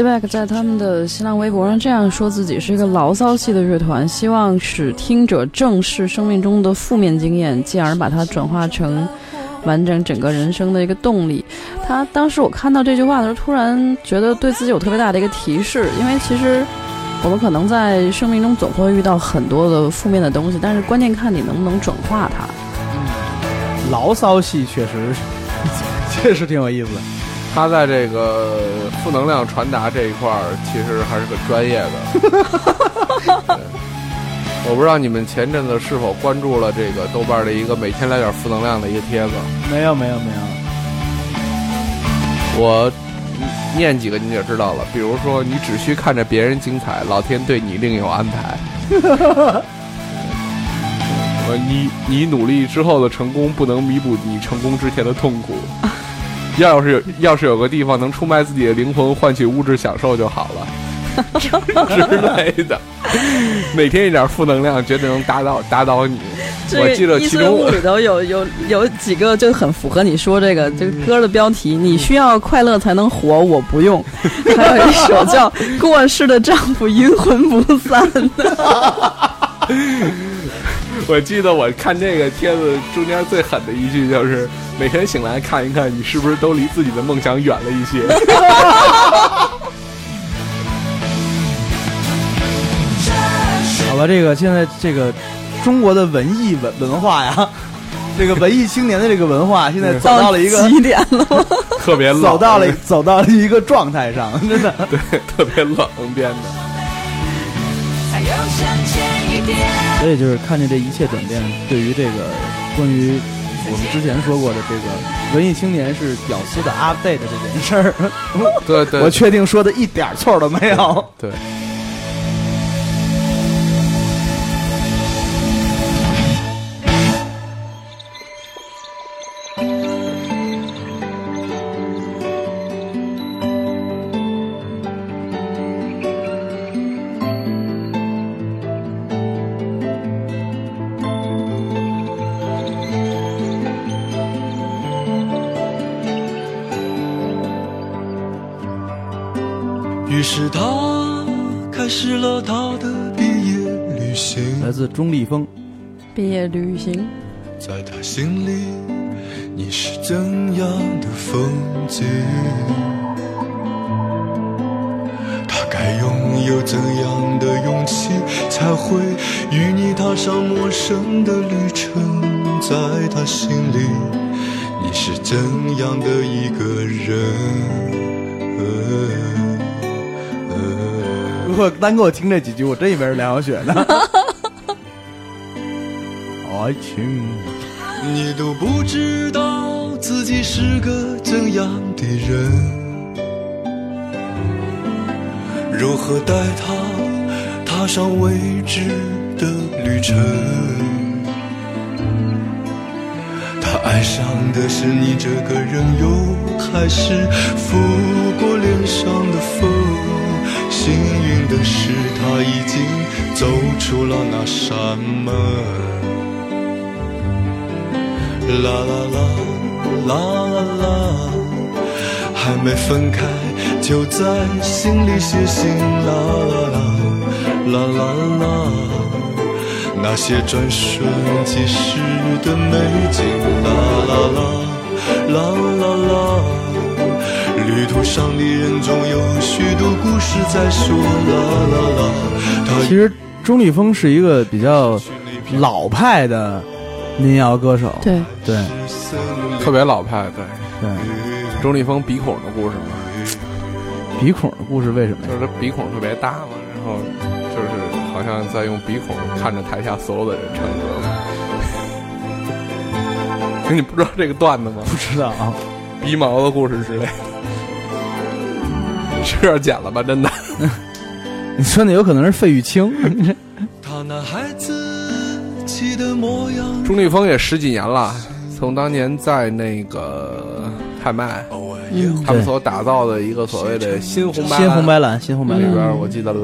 G: Back 在他们的新浪微博上这样说自己是一个牢骚系的乐团，希望使听者正视生命中的负面经验，进而把它转化成完整整个人生的一个动力。他当时我看到这句话的时候，突然觉得对自己有特别大的一个提示，因为其实我们可能在生命中总会遇到很多的负面的东西，但是关键看你能不能转化它。
E: 牢骚系确实确实挺有意思的。
F: 他在这个负能量传达这一块儿，其实还是很专业的。<laughs> 我不知道你们前阵子是否关注了这个豆瓣的一个每天来点负能量的一个帖子。
E: 没有没有没有，
F: 我念几个你就知道了。比如说，你只需看着别人精彩，老天对你另有安排。<laughs> 呃，你你努力之后的成功不能弥补你成功之前的痛苦。要是有要是有个地方能出卖自己的灵魂换取物质享受就好了。之类的，每天一点负能量，绝对能打倒打倒你。我记得其中
G: 里头有有有几个就很符合你说这个这个歌的标题，你需要快乐才能活，我不用。<laughs> 还有一首叫《过世的丈夫阴魂不散》<laughs> <laughs>
F: 我记得我看这个帖子中间最狠的一句就是：每天醒来看一看，你是不是都离自己的梦想远了一些。<laughs>
E: 好吧，这个现在这个中国的文艺文文化呀，<laughs> 这个文艺青年的这个文化，现在走到了一个
G: 极点了？
F: 特别冷，
E: 走到了走到了一个状态上，真的
F: 对，特别冷编的。
E: 所以就是看见这一切转变，对于这个关于我们之前说过的这个文艺青年是屌丝的 update 这件事儿，
F: 对对，
E: 我确定说的一点错都没有。
F: 对。
M: 于
E: 钟立风。
G: 毕业旅行，
M: 在他心里，你是怎样的风景？他该拥有怎样的勇气，才会与你踏上陌生的旅程？在他心里，你是怎样的一个人？
E: 如果单给我听这几句，我真以为是梁晓雪呢。爱情，
M: 你都不知道自己是个怎样的人，如何带他踏上未知的旅程？他爱上的是你这个人又，还是拂过脸上的风？幸运的是，他已经走出了那扇门。啦啦啦啦啦啦，还没分开就在心里写信。啦啦啦啦啦啦，那些转瞬即逝的美景。啦啦啦啦啦啦，旅途上的人总有许多故事在说。啦啦啦，
E: 其实钟立风是一个比较老派的民谣歌手。
G: 对
E: 对，
F: 特别老派，对
E: 对。
F: 周立峰鼻孔的故事嘛，
E: 鼻孔的故事为什么？
F: 就是他鼻孔特别大嘛，然后就是好像在用鼻孔看着台下所有的人唱歌。<laughs> 你不知道这个段子吗？
E: 不知道啊，
F: 鼻毛的故事之类的，是要剪了吧？真的。<laughs>
E: 你说那有可能是费玉清。<laughs>
M: 他那孩子。
F: 钟立风也十几年了，从当年在那个拍卖，
E: 嗯
F: 他们所打造的一个所谓的新红白
E: 新红白蓝，新红白蓝。
F: 里边，我记得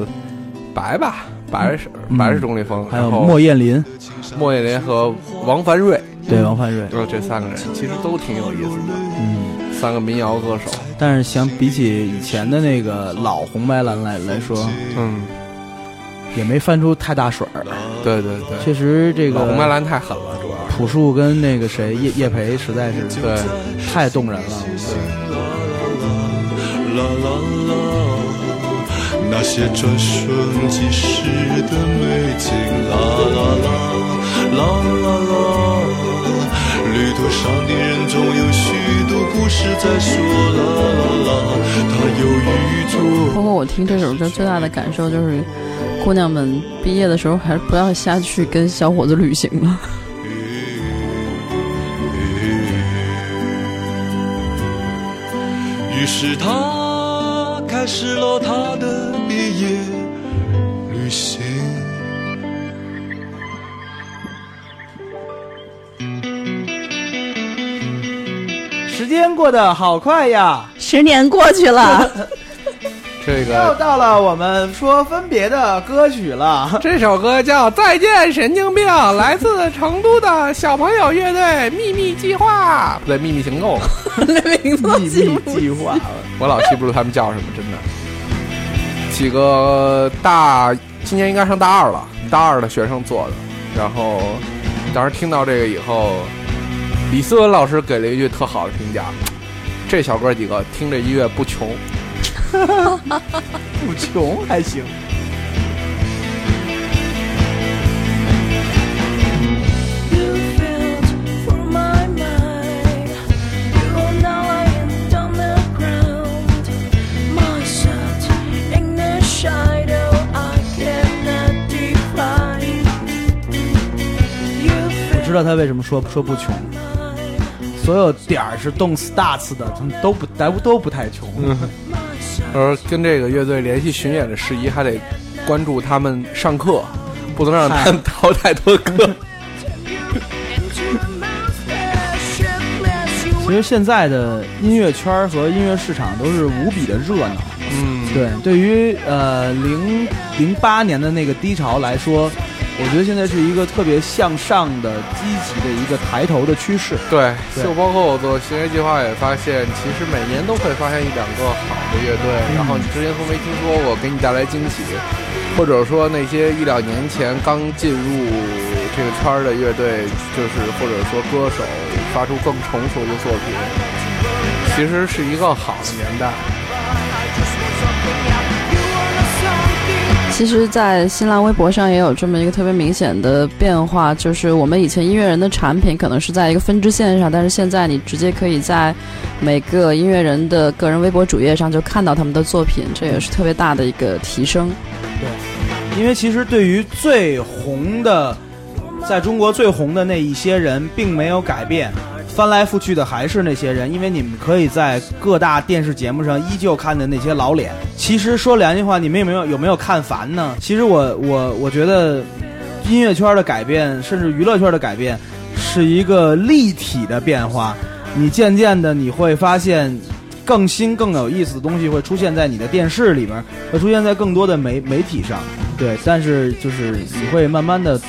F: 白吧，白是白是钟立风，
E: 还有莫艳林，
F: 莫艳林和王凡瑞，
E: 对王凡瑞，
F: 就这三个人其实都挺有意思的，
E: 嗯，
F: 三个民谣歌手。
E: 但是相比起以前的那个老红白蓝来来说，
F: 嗯，
E: 也没翻出太大水儿。
F: 对对对，
E: 确实这个
F: 红白蓝太狠了，主要
E: 朴树跟那个谁叶叶培实在是
F: 对
E: 太动人了。
M: 啦啦啦，那些转瞬即逝的美景。啦啦啦，啦啦啦，旅途上的人总有许多故事在说啦啦啦，他犹豫着。
G: 包括我听这首歌最大的感受就是，姑娘们毕业的时候还是不要瞎去跟小伙子旅行了。
M: 于是他开始了他的毕业旅行。
E: 时间过得好快呀，
G: 十年过去了，<laughs>
F: 这个又
E: 到了我们说分别的歌曲了。<laughs>
F: 这首歌叫《再见神经病》，来自成都的小朋友乐队秘密计划，不对，秘密行动。<laughs>
G: 名字
E: 秘密计划，
F: 我老记不住他们叫什么，真的。几个大，今年应该上大二了，大二的学生做的。然后当时听到这个以后，李思文老师给了一句特好的评价：这小哥几个听着音乐不穷。
E: 不穷还行我知道他为什么说说不穷。所有点儿是动次大次的都不都不太穷。
F: 而跟这个乐队联系巡演的事宜，还得关注他们上课，不能让他们逃太多课。
E: 其实现在的音乐圈和音乐市场都是无比的热闹。
F: 嗯，
E: 对，对于呃零零八年的那个低潮来说，我觉得现在是一个特别向上的、积极的一个抬头的趋势。
F: 对，
E: 对
F: 就包括我做行为计划也发现，其实每年都会发现一两个好的乐队，然后你之前都没听说过，给你带来惊喜，或者说那些一两年前刚进入这个圈儿的乐队，就是或者说歌手发出更成熟的作品，其实是一个好的年代。
G: 其实，在新浪微博上也有这么一个特别明显的变化，就是我们以前音乐人的产品可能是在一个分支线上，但是现在你直接可以在每个音乐人的个人微博主页上就看到他们的作品，这也是特别大的一个提升。
E: 对因为其实对于最红的，在中国最红的那一些人，并没有改变，翻来覆去的还是那些人。因为你们可以在各大电视节目上依旧看的那些老脸。其实说良心话，你们有没有有没有看烦呢？其实我我我觉得，音乐圈的改变，甚至娱乐圈的改变，是一个立体的变化。你渐渐的你会发现。更新、更有意思的东西会出现在你的电视里边，会出现在更多的媒媒体上。对，但是就是你会慢慢的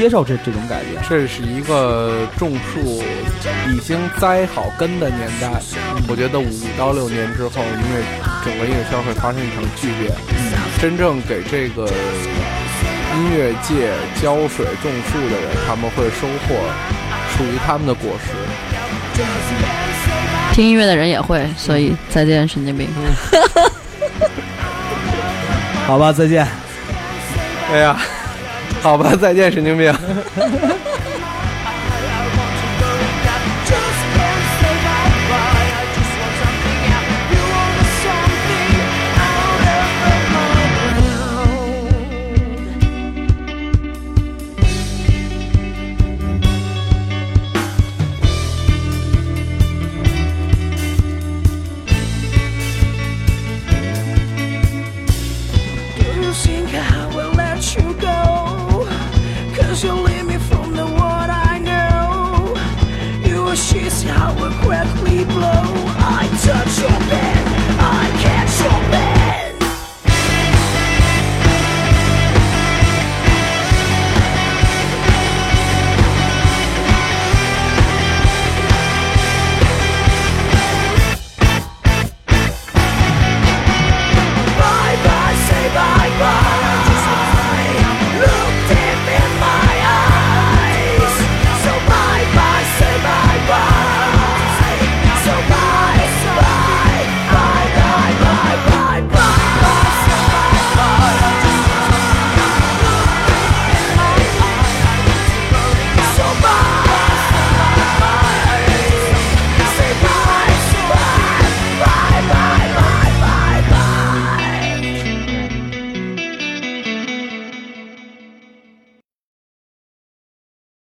E: 接受这这种改变。
F: 这是一个种树已经栽好根的年代，我觉得五到六年之后，因为整个音乐圈会发生一场巨变，真正给这个音乐界浇水种树的人，他们会收获属于他们的果实。
G: 听音乐的人也会，所以再见，神经病。<laughs>
E: 好吧，再见。
F: 哎呀，好吧，再见，神经病。